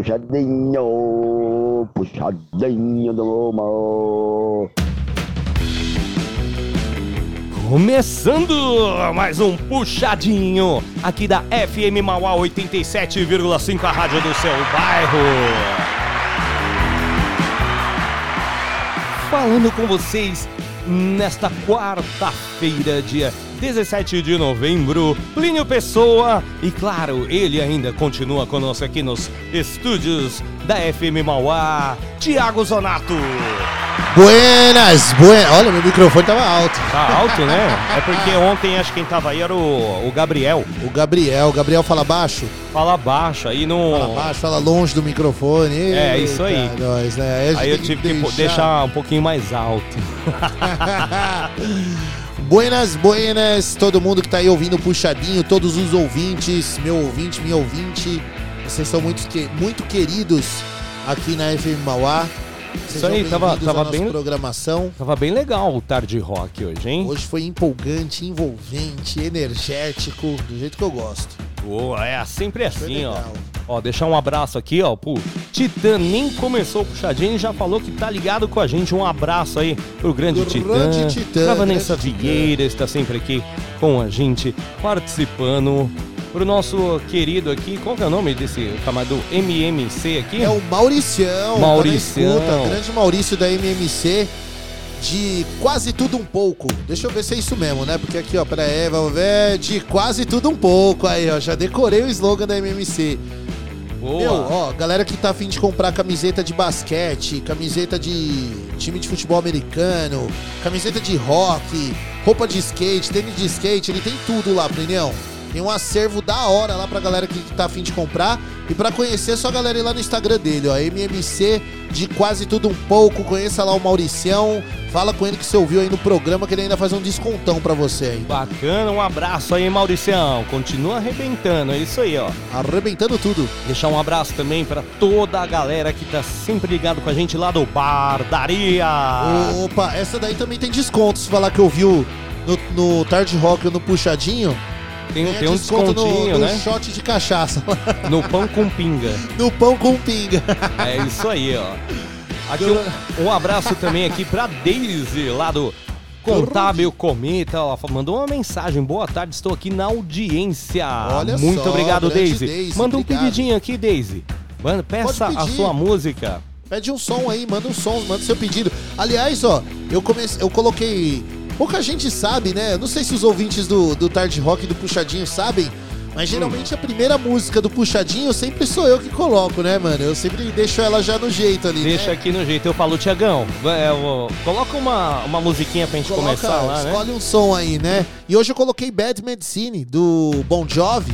puxadinho, puxadinho do mal. Começando mais um puxadinho aqui da FM Mauá 87,5, a rádio do seu bairro. Falando com vocês nesta quarta-feira, dia 17 de novembro, Plínio Pessoa e claro, ele ainda continua conosco aqui nos estúdios da FM Mauá, Tiago Zonato. Buenas, buenas. Olha, meu microfone tava alto. Tá alto, né? É porque ontem acho que quem tava aí era o, o Gabriel. O Gabriel, o Gabriel fala baixo. Fala baixo, aí não. Fala baixo, fala longe do microfone. É, isso aí. Eita, Nós, né? Aí eu tive que deixar... um pouquinho mais alto. buenas, buenas, todo mundo que tá aí ouvindo o Puxadinho, todos os ouvintes, meu ouvinte, minha ouvinte. Vocês são muito, que- muito queridos aqui na FM Mauá. Isso aí, tava- tava bem- programação. Tava bem legal o tarde rock hoje, hein? Hoje foi empolgante, envolvente, energético, do jeito que eu gosto. Boa, é sempre assim, ó. Ó, deixar um abraço aqui, ó, pro Titã, nem começou o puxadinho e já falou que tá ligado com a gente. Um abraço aí pro grande Grande Titã. Titã, pra Vanessa. Vieira, está sempre aqui com a gente, participando. Pro nosso querido aqui, qual que é o nome desse camarada do MMC aqui? É o Mauricião. Mauricião. Escuta, grande Maurício da MMC. De quase tudo um pouco. Deixa eu ver se é isso mesmo, né? Porque aqui, ó, aí, vamos ver. De quase tudo um pouco. Aí, ó, já decorei o slogan da MMC. Boa. Meu, ó, galera que tá afim de comprar camiseta de basquete, camiseta de time de futebol americano, camiseta de rock, roupa de skate, tênis de skate, ele tem tudo lá, Plinão. Tem um acervo da hora lá pra galera que tá afim de comprar. E pra conhecer, é só a galera ir lá no Instagram dele, ó. MMC de quase tudo um pouco. Conheça lá o Mauricião. Fala com ele que você ouviu aí no programa que ele ainda faz um descontão pra você aí. Bacana, um abraço aí, Mauricião. Continua arrebentando, é isso aí, ó. Arrebentando tudo. Deixar um abraço também pra toda a galera que tá sempre ligado com a gente lá do Bardaria. Opa, essa daí também tem desconto. Se falar que ouviu no, no Tarde Rock ou no Puxadinho, tem, ganha tem um desconto descontinho, no, no né? shot de cachaça. No pão com pinga. no pão com pinga. É isso aí, ó. Aqui um, um abraço também aqui pra Daisy, lá do Contábil Cometa. Ela mandou uma mensagem. Boa tarde, estou aqui na audiência. Olha Muito só, obrigado, Daisy. Daisy, Manda um obrigado. pedidinho aqui, Daisy. Manda, peça a sua música. Pede um som aí, manda um som, manda seu pedido. Aliás, ó, eu comecei, eu coloquei. Pouca gente sabe, né? Eu não sei se os ouvintes do, do Tarde Rock e do Puxadinho sabem, mas geralmente a primeira música do Puxadinho sempre sou eu que coloco, né, mano? Eu sempre deixo ela já no jeito ali. Deixa né? aqui no jeito. Eu falo, Tiagão, é, coloca uma, uma musiquinha pra gente Coloca, começar lá, né? escolhe um som aí, né? E hoje eu coloquei Bad Medicine, do Bon Jovi,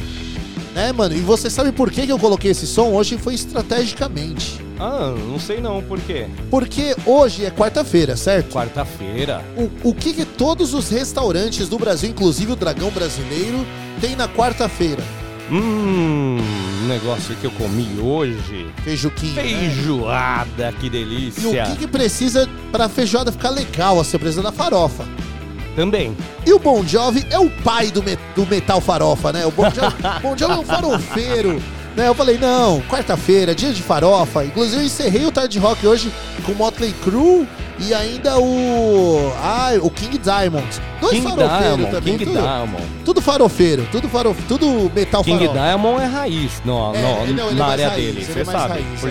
né, mano? E você sabe por que que eu coloquei esse som? Hoje foi estrategicamente. Ah, não sei não, por quê? Porque hoje é quarta-feira, certo? Quarta-feira. O, o que, que todos os restaurantes do Brasil, inclusive o Dragão Brasileiro, tem na quarta-feira? Hum, um negócio que eu comi hoje. Feijuquinha. né? Feijoada, que E o delícia. que, que precisa pra feijoada ficar legal? Você precisa da farofa. Também. E o Bon Jovi é o pai do, me- do metal farofa, né? O Bon Jovi, bon Jovi é um farofeiro. Né? Eu falei, não, quarta-feira, dia de farofa. Inclusive, eu encerrei o Tarde Rock hoje com Motley Crue e ainda o. Ah, o King Diamond. Dois King farofeiros Diamond, também. King tudo, Diamond. tudo farofeiro, tudo farof, tudo metal King farofa. Diamond é raiz no, É, no- não, é na área raiz, dele, ele você é mais sabe. raiz, é.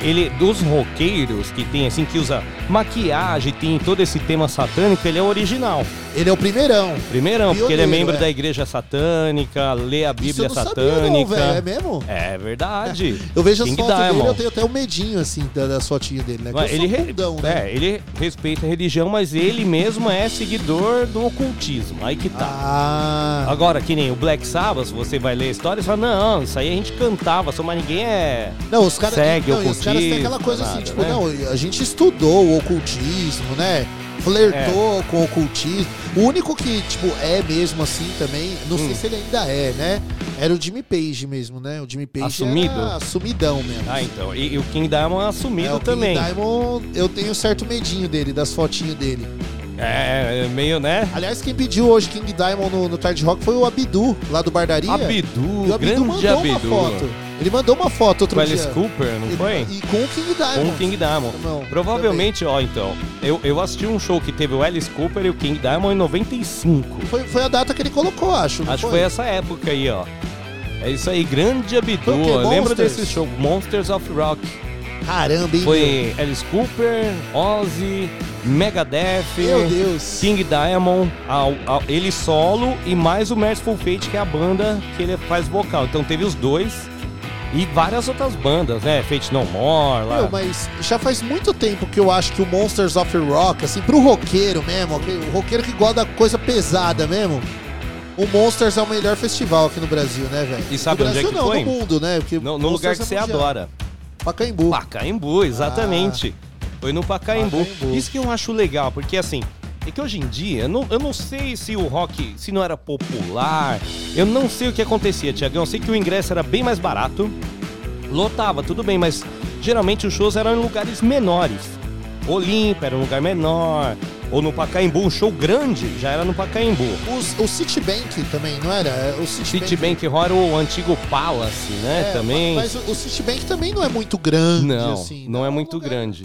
Ele, dos roqueiros que tem assim, que usa maquiagem, tem todo esse tema satânico, ele é original. Ele é o primeirão. Primeirão, porque ele é Pioneiro, membro é. da igreja satânica, lê a Isso Bíblia eu não sabia satânica. não, velho. É mesmo? É verdade. Eu vejo as fotos dele, eu tenho até o medinho, assim, da- das fotinhas dele, né? Que Mas ele, re- né? é, ele respeita a religião, mas ele mesmo é seguidor do ocultismo. Aí que tá. Ah, Agora, que nem o Black Sabbath, você vai ler a história e fala, não, isso aí a gente cantava, só mas ninguém é. não, os caras segue não, e os caras têm aquela coisa assim, nada, tipo, né? não, a gente estudou o ocultismo, né? Flertou com o ocultismo. O único que, tipo, é mesmo assim também, não Hum. sei se ele ainda é, né? Era o Jimmy Page mesmo, né? O Jimmy Page Assumido? era assumidão mesmo. Ah, então. E, e o King Diamond é assumido é, o também. King Diamond, eu tenho certo medinho dele, das fotinhas dele. É, é meio, né? Aliás, quem pediu hoje King Diamond no, no Tarde Rock foi o Abidu, lá do Bardaria. Abidu, E o Abidu grande mandou Abidu. uma foto. Ele mandou uma foto outro Com dia. Alice Cooper, não E- foi? E com o King Diamond. Com o King Diamond. Não, Provavelmente, ó, então, eu, eu assisti um show que teve o Alice Cooper e o King Diamond em 95. Foi, foi a data que ele colocou, acho. Acho que foi essa época aí, ó. É isso aí, grande Abidu. Foi Monsters? desse show, Monsters of Rock. Caramba, hein? Foi Alice Cooper, Ozzy, Megadeth, Meu Deus. King Diamond, ao- ao- ele solo e mais o Merciful Fate, que é a banda que ele faz vocal. Então teve os dois e várias outras bandas, né? Fate No More, lá. Meu, mas já faz muito tempo que eu acho que o Monsters of Rock, assim, pro roqueiro mesmo, o roqueiro que gosta da coisa pesada mesmo, o Monsters é o melhor festival aqui no Brasil, né, velho? E sabe no onde é Brasil que não, foi? no mundo, né? Porque No, no lugar que é você mundial. adora. Pacaembu. Pacaembu, exatamente. Foi no Pacaembu. Pacaembu. Isso que eu acho legal, porque assim, é que hoje em dia, eu não, eu não sei se o rock, se não era popular, eu não sei o que acontecia, Tiagão. Eu sei que o ingresso era bem mais barato, lotava, tudo bem, mas geralmente os shows eram em lugares menores. Olímpia era um lugar menor, ou no Pacaembu, um show grande já era no Pacaembu. Os- o Citibank também, não era? É, O Citibank, Citibank era o antigo Palace, né? É, também. Mas o o Citibank também não é muito grande, Não, assim. não é um muito lugar- grande.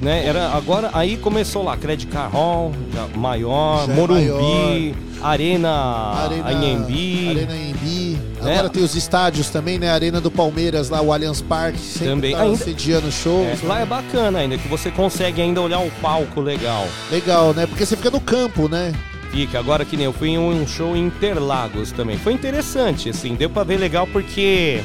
Né? Era, agora, aí começou lá, Credit Card Hall, maior, Já é Morumbi, Arena, Arena Anhembi, Arena Anhembi. Né? Agora tem os estádios também, né? Arena do Palmeiras, lá o Allianz Parque, sempre Também. tá Ainda- sediando shows. É, lá é bacana ainda, que você consegue ainda olhar o palco legal. Legal, né? Porque você fica no campo, né? Fica, agora que nem eu fui em um show em Interlagos também. Foi interessante, assim, deu pra ver legal porque...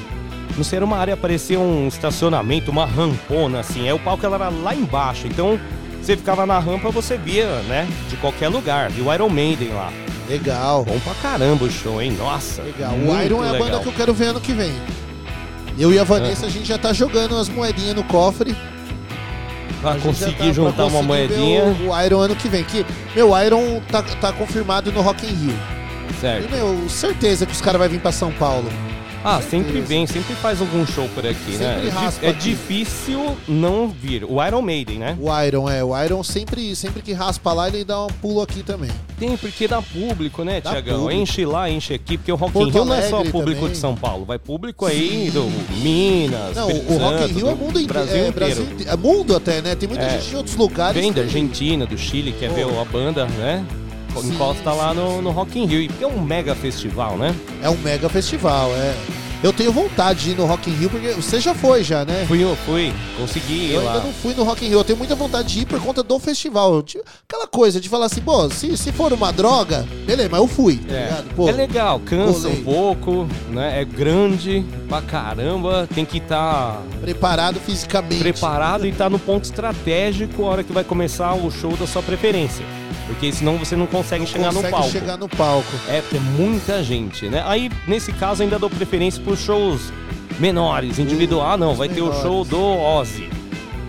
Não sei, era uma área, parecia um estacionamento, uma rampona, assim. Aí o palco ela era lá embaixo, então... Você ficava na rampa, você via, né? De qualquer lugar. E o Iron Maiden lá. Legal. Bom pra caramba o show, hein? Nossa. Legal. o Iron é a legal. banda que eu quero ver ano que vem. Eu e a Vanessa, a gente já tá jogando as moedinhas no cofre. Pra conseguir tá- pra juntar uma conseguir ver moedinha. O, o Iron ano que vem. Que, meu, o Iron tá, tá confirmado no Rock in Rio. E, Certo. meu, certeza que os caras vão vir pra São Paulo. Ah, sempre vem, sempre faz algum show por aqui, né? Sempre É, di- raspa é aqui. difícil não vir. O Iron Maiden, né? O Iron, é. O Iron sempre, sempre que raspa lá, ele dá um pulo aqui também. Tem, porque dá público, né, Dá Tiagão? público. Enche lá, enche aqui, porque o Rock in Rio não é só público também. de São Paulo, vai público aí Sim. do Minas, Não, Espírito o Rock in Rio é do mundo inteiro. Brasil é. Brasil é mundo até, né? Tem muita É. gente de outros lugares. Vem da Argentina, do Chile, quer Pô. ver a banda, né? Encosta lá no, no Rock in Rio. E porque é um mega festival, né? É um mega festival, é. Eu tenho vontade de ir no Rock in Rio, porque você já foi já, né? Fui, fui, consegui ir Eu lá. ainda não fui no Rock in Rio. Eu tenho muita vontade de ir por conta do festival. Eu Aquela coisa de falar assim, pô, se, se for uma droga, beleza, mas eu fui, tá É. ligado? Pô, é legal, cansa rolê. um pouco, né? É grande pra caramba, tem que estar preparado fisicamente. preparado e estar no ponto estratégico a hora que vai começar o show da sua preferência. Porque senão você não consegue chegar no Consegue palco. chegar no palco. É, porque é muita gente, né? Aí, nesse caso, ainda dou preferência pros shows menores, individual. Ah, não, vai ter o menores. show do Ozzy.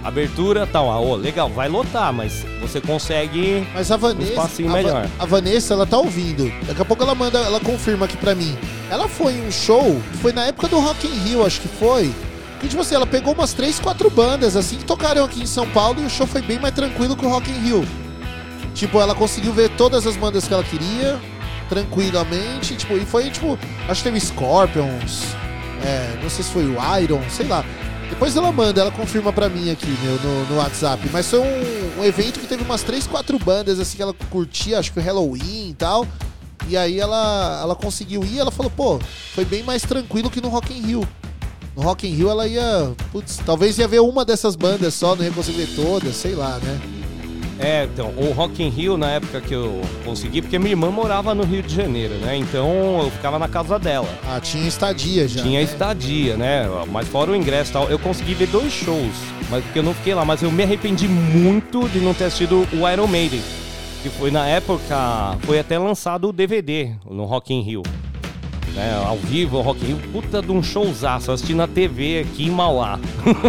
Abertura tal, ah, legal, vai lotar, mas você consegue. Mas a Vanessa, espacinho a, Va- melhor. a Vanessa, ela tá ouvindo. Daqui a pouco ela manda, ela confirma aqui pra mim. Ela foi em um show, foi na época do Rock in Rio, acho que foi. Que tipo assim, ela pegou umas três, quatro bandas assim que tocaram aqui em São Paulo e o show foi bem mais tranquilo que o Rock in Rio. Tipo, ela conseguiu ver todas as bandas que ela queria tranquilamente, tipo, e foi tipo, acho que teve Scorpions, é, não sei se foi o Iron, sei lá. Depois ela manda, ela confirma pra mim aqui, meu, no, no WhatsApp. Mas foi um, um evento que teve umas três, quatro bandas, assim, que ela curtia, acho que o Halloween e tal. E aí ela, ela conseguiu ir, ela falou, pô, foi bem mais tranquilo que no Rock in Rio. No Rock in Rio ela ia, putz, talvez ia ver uma dessas bandas só, não ia conseguir ver todas, sei lá, né? É, então, o Rock in Rio, na época que eu consegui, porque minha irmã morava no Rio de Janeiro, né? Então eu ficava na casa dela. Ah, tinha estadia já. Tinha né? estadia, né? Mas fora o ingresso e tal, eu consegui ver dois shows, mas porque eu não fiquei lá, mas eu me arrependi muito de não ter assistido o Iron Maiden. Que foi na época, foi até lançado o DVD no Rock in Rio. Né, ao vivo, o Rock in Rio, puta de um showzaço, assisti na TV aqui em Mauá.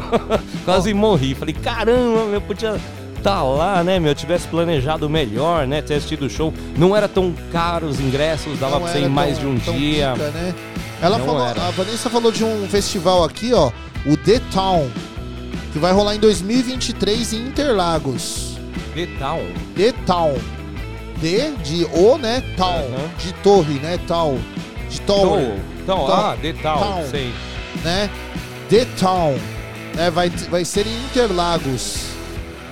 Quase morri. Falei, caramba, eu podia estar lá, né, meu? Eu tivesse planejado melhor, né? Ter assistido o show. Não era tão caro os ingressos, dava Não pra você ir mais tão- de um dia. pica, né? Ela Não falou, era. a Vanessa falou de um festival aqui, ó, o The Town, que vai rolar em 2023 em Interlagos. The Town. The Town. D de O, né? Town. De torre, né? Town. De tower, Então, ah, The Town, Town. sei. né? The Town. É, vai, vai ser em Interlagos.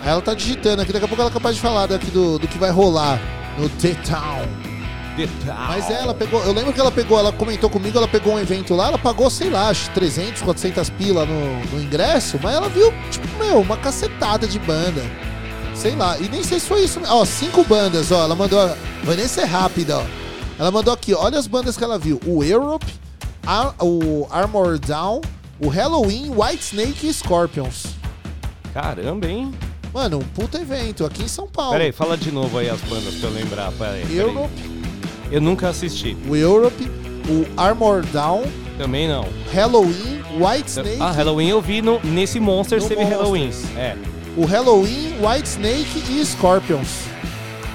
Aí ela tá digitando aqui, daqui a pouco ela é capaz de falar daqui do, do que vai rolar no The Town. Mas é, ela pegou, eu lembro que ela pegou, ela comentou comigo, ela pegou um evento lá, ela pagou, sei lá, acho 300, 400 pila no, no ingresso, mas ela viu, tipo, meu, uma cacetada de banda. Sei lá, e nem sei se foi isso. Ó, cinco bandas, ó, ela mandou, vai nem ser rápida, ó. Ela mandou aqui, olha as bandas que ela viu. O Europe, a- o Armor Down, o Halloween, White Snake e Scorpions. Caramba, hein? Mano, um puta evento aqui em São Paulo. Peraí, fala de novo aí as bandas pra eu lembrar. Peraí, peraí. Europe, Eu nunca assisti. o Europe, o Armor Down, Também não. Halloween, White Snake Ah, Halloween eu vi no, nesse Monsters No teve Halloween. É. o Halloween, White Snake e Scorpions.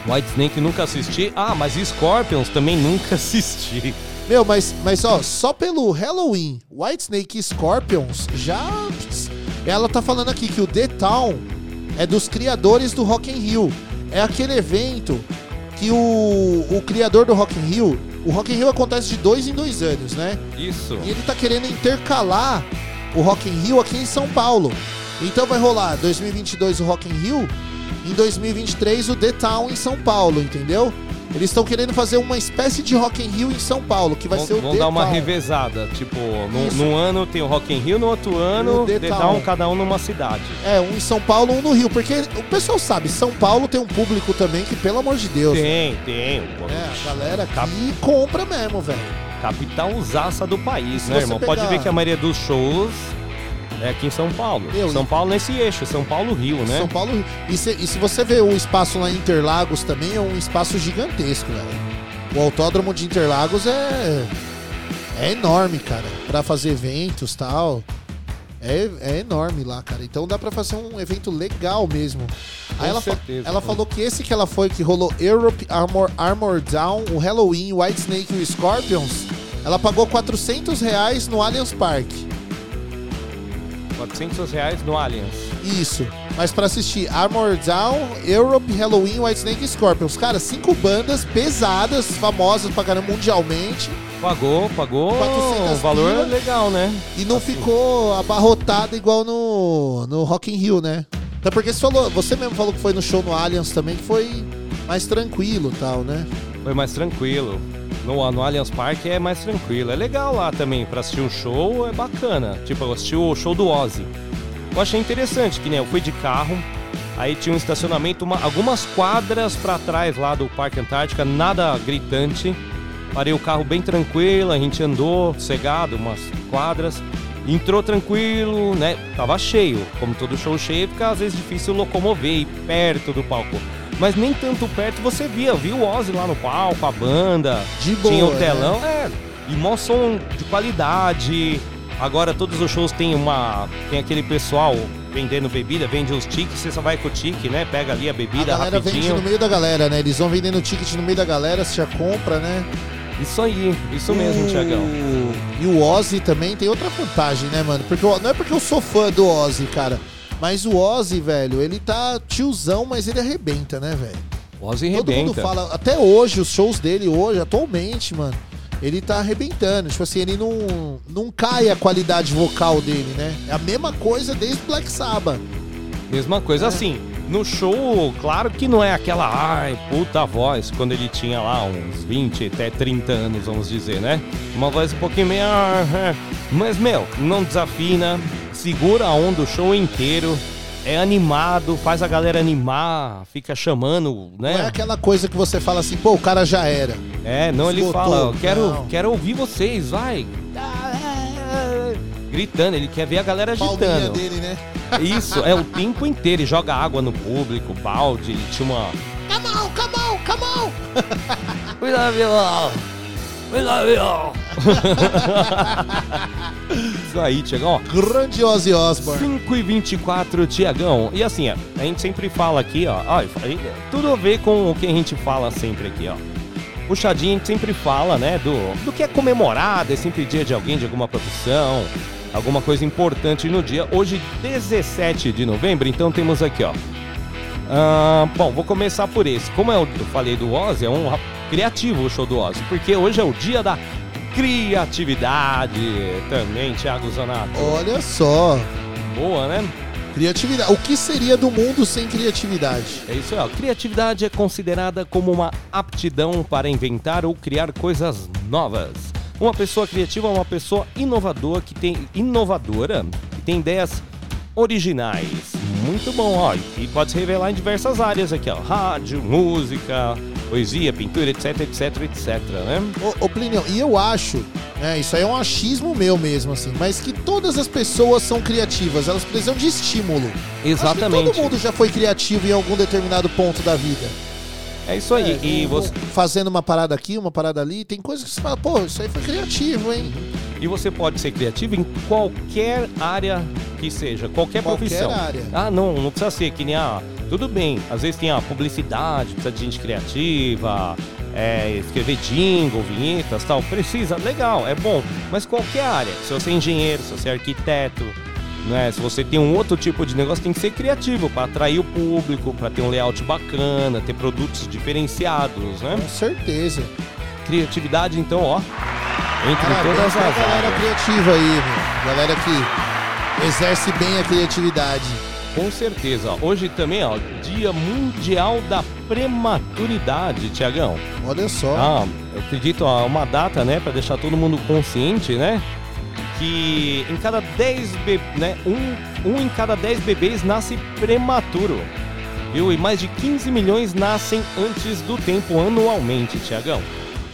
White Snake nunca assisti. Ah, mas Scorpions também nunca assisti. Meu, mas, mas ó, só pelo Halloween, White Snake e Scorpions, já. Ela tá falando aqui que o The Town é dos criadores do Rock in Rio. É aquele evento que o, o criador do Rock in Rio. O Rock in Rio acontece de dois em dois anos, né? Isso. E ele tá querendo intercalar o Rock in Rio aqui em São Paulo. Então vai rolar 2022 o Rock in Rio, em 2023 o The Town em São Paulo, entendeu? Eles estão querendo fazer uma espécie de Rock in Rio em São Paulo, que vai Vão, ser o vão dar uma revezada. Tipo, num, num ano tem o Rock in Rio, no outro ano The The Town. Town, cada um numa cidade. É, um em São Paulo, um no Rio, porque o pessoal sabe, São Paulo tem um público também que, pelo amor de Deus, Tem, tem. Pô, é, a galera Cap- aqui compra mesmo, velho. Capital usaça do país, Se né, irmão? pegar- Pode ver que a maioria dos shows é aqui em São Paulo. Meu, São e- Paulo nesse eixo, São Paulo-Rio, né? São Paulo, Rio. E se, e se você ver o espaço lá em Interlagos também, é um espaço gigantesco, velho. O autódromo de Interlagos é é enorme, cara, Pra fazer eventos tal. É, é enorme lá, cara. Então dá pra fazer um evento legal mesmo. Com Aí ela, fa- certeza. ela falou que esse que ela foi, que rolou Europe Armor, Armor Down, o Halloween, White Snake e o Scorpions, ela pagou 400 reais no Allianz Parque. 400 reais no Allianz. Isso. Mas pra assistir Armor Down, Europe, Halloween, White Snake e Scorpions. Cara, cinco bandas pesadas, famosas pra caramba mundialmente. Pagou, pagou. 400 O valor é legal, né? E não ficou abarrotada igual no, no Rock in Rio, né? Até porque você, falou, você mesmo falou que foi no show no Allianz também, que foi mais tranquilo e tal, né? Foi mais tranquilo. No, no Allianz Parque é mais tranquilo. É legal lá também, pra assistir um show é bacana. Tipo, eu assisti o show do Ozzy. Eu achei interessante, que nem eu fui de carro, aí tinha um estacionamento, uma- algumas quadras pra trás lá do Parque Antártica, nada gritante. Parei o carro bem tranquilo, a gente andou cegado umas quadras. Entrou tranquilo, né? Tava cheio. Como todo show cheio, fica às vezes difícil locomover e perto do palco. Mas nem tanto perto você via, viu o Ozzy lá no palco, a banda. De boa. Tinha o né? telão, é, e mó som de qualidade. Agora todos os shows tem uma. Tem aquele pessoal vendendo bebida, vende os tickets, você só vai com o ticket, né? Pega ali a A bebida galera vende rapidinho. no meio da galera, né? Eles vão vendendo ticket no meio da galera, você já compra, né? Isso aí, isso mesmo, O- Tiagão. E o Ozzy também tem outra vantagem, né, mano? Porque eu- não é porque eu sou fã do Ozzy, cara. Mas o Ozzy, velho, ele tá tiozão, mas ele arrebenta, né, velho? Ozzy Todo mundo fala, até hoje, os shows dele hoje, atualmente, mano, ele tá arrebentando. Tipo assim, ele não, não cai a qualidade vocal dele, né? É a mesma coisa desde Black Sabbath. Mesma coisa É. assim. No show, claro que não é aquela ai, puta voz, quando ele tinha lá uns 20 até 30 anos, vamos dizer, né? Uma voz um pouquinho meio. ah, ah. Mas, meu, não desafina, segura a onda o show inteiro, é animado, faz a galera animar, fica chamando, Não é né? aquela coisa que você fala assim, pô, o cara já era. É, não, ele Esgotou, fala, eu quero, não. quero ouvir vocês, vai. Gritando, ele quer ver a galera Palminha agitando. dele, né? Isso, é o tempo inteiro. Ele joga água no público, balde, ele tinha uma. Come on, come on, come on! We Isso aí, Tiagão. Ozzy Osbourne. 5 e 24, Tiagão. E assim, ó, a gente sempre fala aqui, ó, ó, aí, tudo a ver com o que a gente fala sempre aqui, ó. Puxadinho, a gente sempre fala, né, do, do que é comemorado, é sempre dia de alguém, de alguma profissão, alguma coisa importante no dia. Hoje, 17 de novembro, então temos aqui, ó, Ah, bom, vou começar por esse. Como eu falei do Ozzy, é um criativo o show do Ozzy, porque hoje é o dia da criatividade também, Thiago Zanato. Olha só. Boa, né? Criatividade. O que seria do mundo sem criatividade? É isso aí. Criatividade é considerada como uma aptidão para inventar ou criar coisas novas. Uma pessoa criativa é uma pessoa inovadora que tem inovadora, que tem ideias originais. Muito bom, ó. E pode se revelar em diversas áreas aqui, ó. Rádio, música, poesia, pintura, etc, etc, etc, né? Ô, ô Plínio, e eu acho, né, isso aí é um achismo meu mesmo, assim, mas que todas as pessoas são criativas, elas precisam de estímulo. Exatamente. todo mundo já foi criativo em algum determinado ponto da vida. É isso aí. É, e, você, Fazendo uma parada aqui, uma parada ali, tem coisas que você fala, pô, isso aí foi criativo, hein? e você pode ser criativo em qualquer área que seja, qualquer, Qualquer profissão. área. Ah, não, não precisa ser que nem a. Tudo bem, às vezes tem a publicidade, precisa de gente criativa, é, escrever jingle, vinhetas tal. Precisa, legal, é bom. Mas qualquer área, se você é engenheiro, se você é arquiteto, né, se você tem um outro tipo de negócio, tem que ser criativo para atrair o público, para ter um layout bacana, ter produtos diferenciados, né? Com certeza. Criatividade, então, ó, entre Parabéns todas as galera áreas. criativa aí, meu. Galera que exerce bem a criatividade. Com certeza. Hoje também, ó, Dia Mundial da Prematuridade, Tiagão. Olha só. Ah, eu acredito, ó, uma data, né, para deixar todo mundo consciente, né? Que em cada 10 be... né, um, um em cada 10 bebês nasce prematuro. Viu? E mais de 15 milhões nascem antes do tempo anualmente, Tiagão.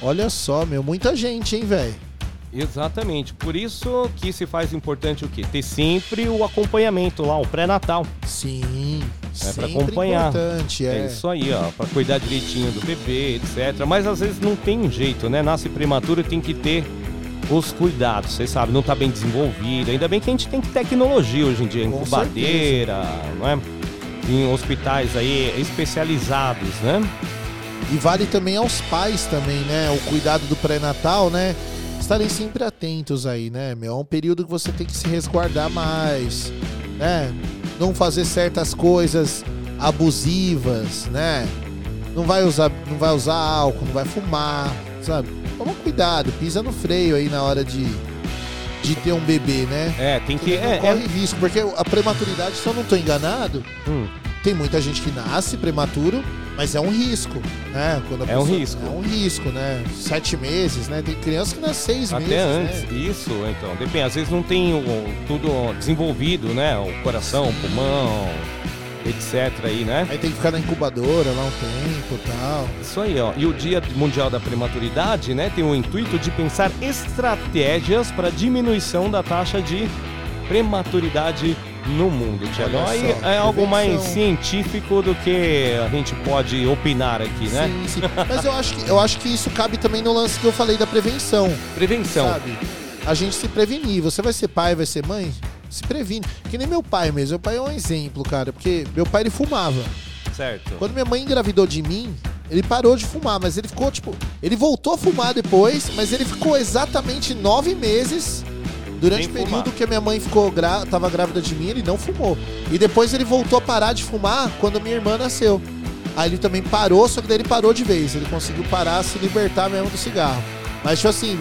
Olha só, meu. Muita gente, hein, velho? Exatamente. Por isso que se faz importante o quê? Ter sempre o acompanhamento lá, o pré-natal. Sim. É sempre acompanhar. importante, É. é. isso aí, ó, pra cuidar direitinho do bebê, etc. Mas às vezes não tem jeito, né? Nasce prematuro tem que ter os cuidados, você sabe, não tá bem desenvolvido. Ainda bem que a gente tem tecnologia hoje em dia, Com incubadeira, não é? Em hospitais aí especializados, né? E vale também aos pais também, né? O cuidado do pré-natal, né? Estarem sempre atentos aí, né, meu? É um período que você tem que se resguardar mais, né? Não fazer certas coisas abusivas, né? Não vai usar, não vai usar álcool, não vai fumar, sabe? Toma cuidado, pisa no freio aí na hora de, de ter um bebê, né? É, tem que. Não É, corre é- risco, porque a prematuridade, se eu não tô enganado, hum, tem muita gente que nasce prematuro, mas é um risco, né? É um risco. É um risco, né? Sete meses, né? Tem criança que nasce seis até meses, antes. né? Isso, então. Depende. Às vezes não tem o- tudo desenvolvido, né? O coração, o pulmão, etc. aí, né? Aí tem que ficar na incubadora lá um tempo e tal. Isso aí, ó. E o Dia Mundial da Prematuridade, né, tem o intuito de pensar estratégias para diminuição da taxa de prematuridade no mundo, Tiago. Aí é algo mais científico do que a gente pode opinar aqui, né? Sim, sim. Mas eu acho, que, eu acho que isso cabe também no lance que eu falei da prevenção, Prevenção. sabe? A gente se prevenir. Você vai ser pai, vai ser mãe? Se previne. Que nem meu pai mesmo. Meu pai é um exemplo, cara. Porque meu pai, ele fumava. Certo. Quando minha mãe engravidou de mim, ele parou de fumar, mas ele ficou, tipo. Ele voltou a fumar depois, mas ele ficou exatamente nove meses. Durante o período fumar. que a minha mãe ficou gra tava grávida de mim, ele não fumou. E depois ele voltou a parar de fumar quando minha irmã nasceu. Aí ele também parou, só que daí ele parou de vez. Ele conseguiu parar, se libertar mesmo do cigarro. Mas, tipo assim,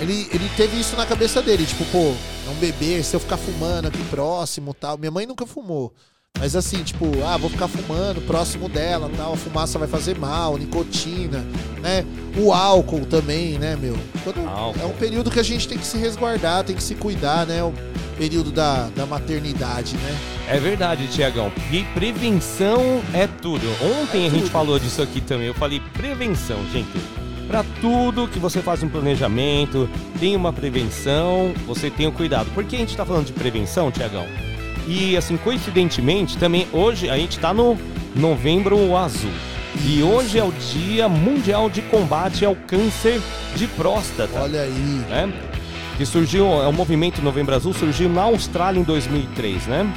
ele, ele teve isso na cabeça dele. Tipo, pô, é um bebê, se eu ficar fumando aqui próximo tal. Minha mãe nunca fumou. Mas assim, tipo, ah, vou ficar fumando próximo dela, tal, a fumaça vai fazer mal, nicotina, né? O álcool também, né, meu? Quando-. É um período que a gente tem que se resguardar, tem que se cuidar, né? O período da, da maternidade, né? É verdade, Tiagão. E prevenção é tudo. Ontem É a gente tudo. falou disso aqui também. Eu falei prevenção, gente. Para tudo que você faz um planejamento, tem uma prevenção, você tem o cuidado. Por que a gente tá falando de prevenção, Tiagão? E assim, coincidentemente, também hoje a gente tá no Novembro Azul. E hoje é o Dia Mundial de Combate ao Câncer de Próstata Olha aí. né? Que surgiu, é o movimento Novembro Azul surgiu na Austrália em 2003, né?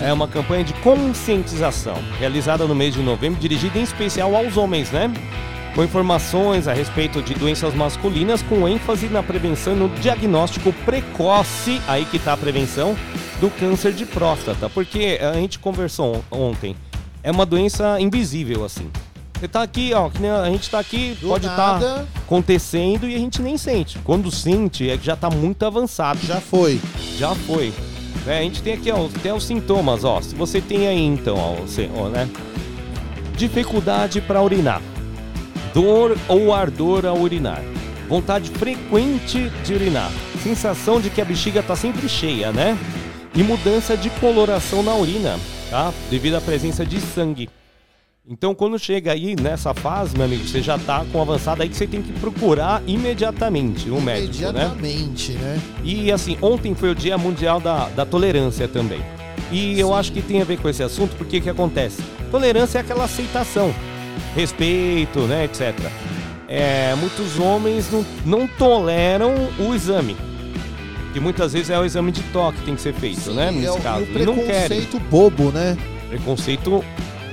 É uma campanha de conscientização realizada no mês de novembro, dirigida em especial aos homens, né? Com informações a respeito de doenças masculinas, com ênfase na prevenção e no diagnóstico precoce, aí que tá a prevenção, do câncer de próstata. Porque a gente conversou on- ontem é uma doença invisível, assim. Você tá aqui, ó, a gente tá aqui, Do pode estar nada. acontecendo e a gente nem sente. Quando sente, é que já tá muito avançado. Já foi. Já foi. É, a gente tem aqui ó, até os sintomas, ó. Se você tem aí então, ó, você, ó, né? Dificuldade para urinar. Dor ou ardor ao urinar. Vontade frequente de urinar. Sensação de que a bexiga tá sempre cheia, né? E mudança de coloração na urina, tá? Devido à presença de sangue. Então, quando chega aí nessa fase, meu amigo, você já tá com avançado aí que você tem que procurar imediatamente um médico, né? Imediatamente, né? E assim, ontem foi o Dia Mundial da, da Tolerância também. E eu acho que tem a ver com esse assunto, porque o que acontece? Tolerância é aquela aceitação, respeito, né, etc. É, muitos homens não, não toleram o exame. Que muitas vezes é o exame de toque que tem que ser feito, né? Sim, Nesse é caso. e E não querem. preconceito bobo, né? Preconceito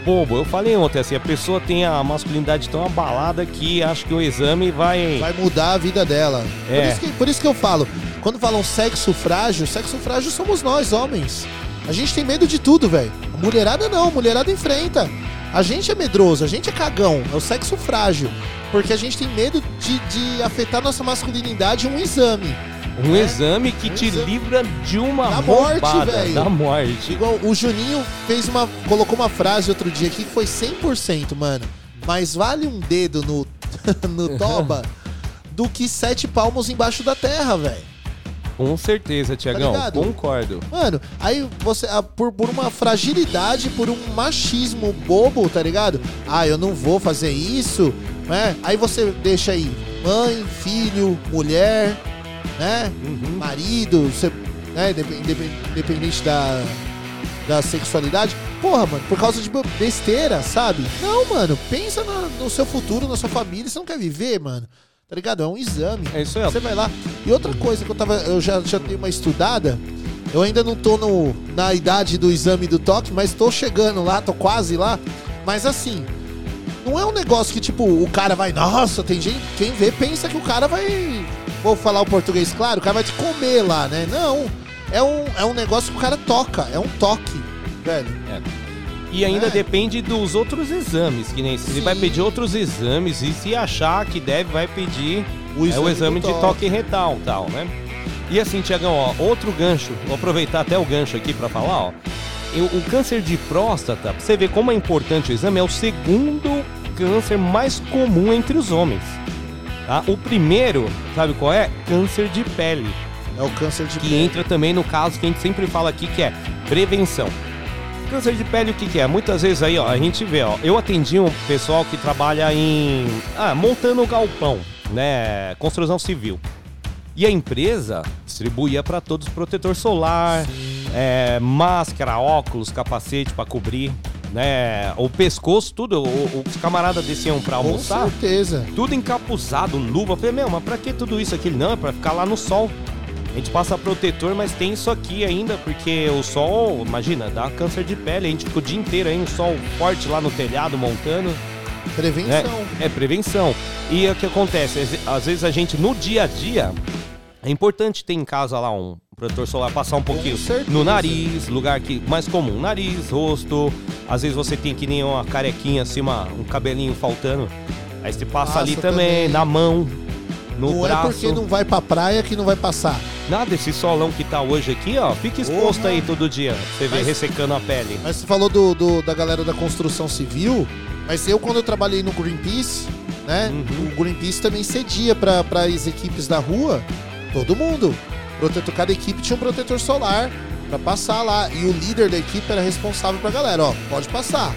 bobo. Eu falei ontem, assim, a pessoa tem a masculinidade tão abalada que acha que o exame vai. Vai mudar a vida dela. Por, É. isso que, por isso que eu falo, quando falam sexo frágil, sexo frágil somos nós, homens. A gente tem medo de tudo, velho. A mulherada não, mulherada enfrenta. A gente é medroso, a gente é cagão, é o sexo frágil. Porque a gente tem medo de, de afetar nossa masculinidade em um exame. Um É. exame que Um te exame. livra de uma Da morte, velho. Da morte. Igual o Juninho fez uma. colocou uma frase outro dia aqui que foi 100%, mano. Mas vale um dedo no, no toba do que sete palmos embaixo da terra, velho. Com certeza, Tiagão. ligado? concordo. Mano, aí você, por, por uma fragilidade, por um machismo bobo, tá ligado? Ah, eu não vou fazer isso, né? Aí você deixa aí mãe, filho, mulher, né? Uhum. Marido, você, né? Indep- indep- Independente da, da sexualidade. Porra, mano, por causa de besteira, sabe? Não, mano, pensa na- no seu futuro, na sua família. Você não quer viver, mano? Tá ligado? É um exame. É isso aí. Você vai lá. E outra coisa que eu tava. Eu já, já dei uma estudada. Eu ainda não tô no, na idade do exame do toque, mas tô chegando lá, tô quase lá. Mas assim, não é um negócio que, tipo, o cara vai. Nossa, tem gente. Quem vê pensa que o cara vai. Vou falar o português claro, o cara vai te comer lá, né? Não. É um, é um negócio que o cara toca, é um toque, velho. E ainda É. depende dos outros exames, que nem se ele vai pedir outros exames e se achar que deve, vai pedir O é o exame de toque retal tal, né? E assim, Tiagão, ó, outro gancho, vou aproveitar até o gancho aqui pra falar, ó. O câncer de próstata, pra você ver como é importante o exame, é o segundo câncer mais comum entre os homens. Tá? O primeiro, sabe qual é? Câncer de pele. É o câncer de que pele. entra também no caso que a gente sempre fala aqui, que é prevenção. Câncer de pele, o que, que é? Muitas vezes aí, ó, a gente vê, ó, eu atendi um pessoal que trabalha em. Ah, montando galpão, né? Construção civil. E a empresa distribuía para todos protetor solar, é, máscara, óculos, capacete para cobrir, né? O pescoço, tudo. o- os camaradas desciam para Com almoçar certeza. tudo encapuzado, luva. Eu falei, meu, mas pra que tudo isso aqui? Não, é pra ficar lá no sol. A gente passa protetor, mas tem isso aqui ainda, porque o sol, imagina, dá câncer de pele. A gente fica o dia inteiro aí, um sol forte lá no telhado montando. Prevenção. É, é prevenção. E o que acontece? Às vezes a gente, no dia a dia, é importante ter em casa lá um protetor solar, passar um pouquinho no nariz, lugar que mais comum, nariz, rosto. Às vezes você tem que nem uma carequinha assim, uma, um cabelinho faltando. Aí você passa, Passa ali também, também. na mão, no não braço. é porque não vai pra praia que não vai passar. Nada, esse solão que tá hoje aqui, ó, fica exposto Porra. aí todo dia. Você vê Mas- ressecando a pele. Mas você falou do, do- da galera da construção civil, mas eu quando eu trabalhei no Greenpeace, né? Uhum. O Greenpeace também cedia para as equipes da rua, todo mundo. Protetor, cada equipe tinha um protetor solar pra passar lá. E o líder da equipe era responsável pra galera, ó, pode passar.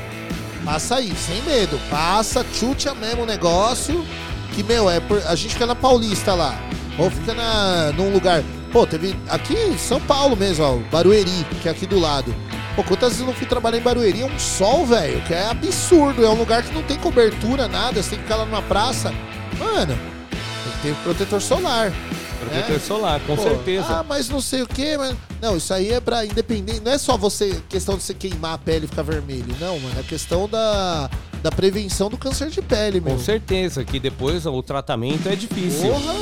Passa aí, sem medo. Passa, chute mesmo o negócio. Que, meu, é por- a gente fica na Paulista lá. Ou fica na, num lugar. Pô, teve. Aqui em São Paulo mesmo, ó. Barueri, que é aqui do lado. Pô, quantas vezes eu não fui trabalhar em Barueri? É um sol, velho, que é absurdo. É um lugar que não tem cobertura, nada. Você tem que ficar lá numa praça. Mano, tem que ter protetor solar. Protetor É. solar, com Pô, certeza. Ah, mas não sei o que, mas. Não, isso aí é pra independente. Não é só você. questão de você queimar a pele e ficar vermelho. Não, mano. É questão da, da prevenção do câncer de pele, meu. Com certeza, que depois o tratamento é difícil. Porra!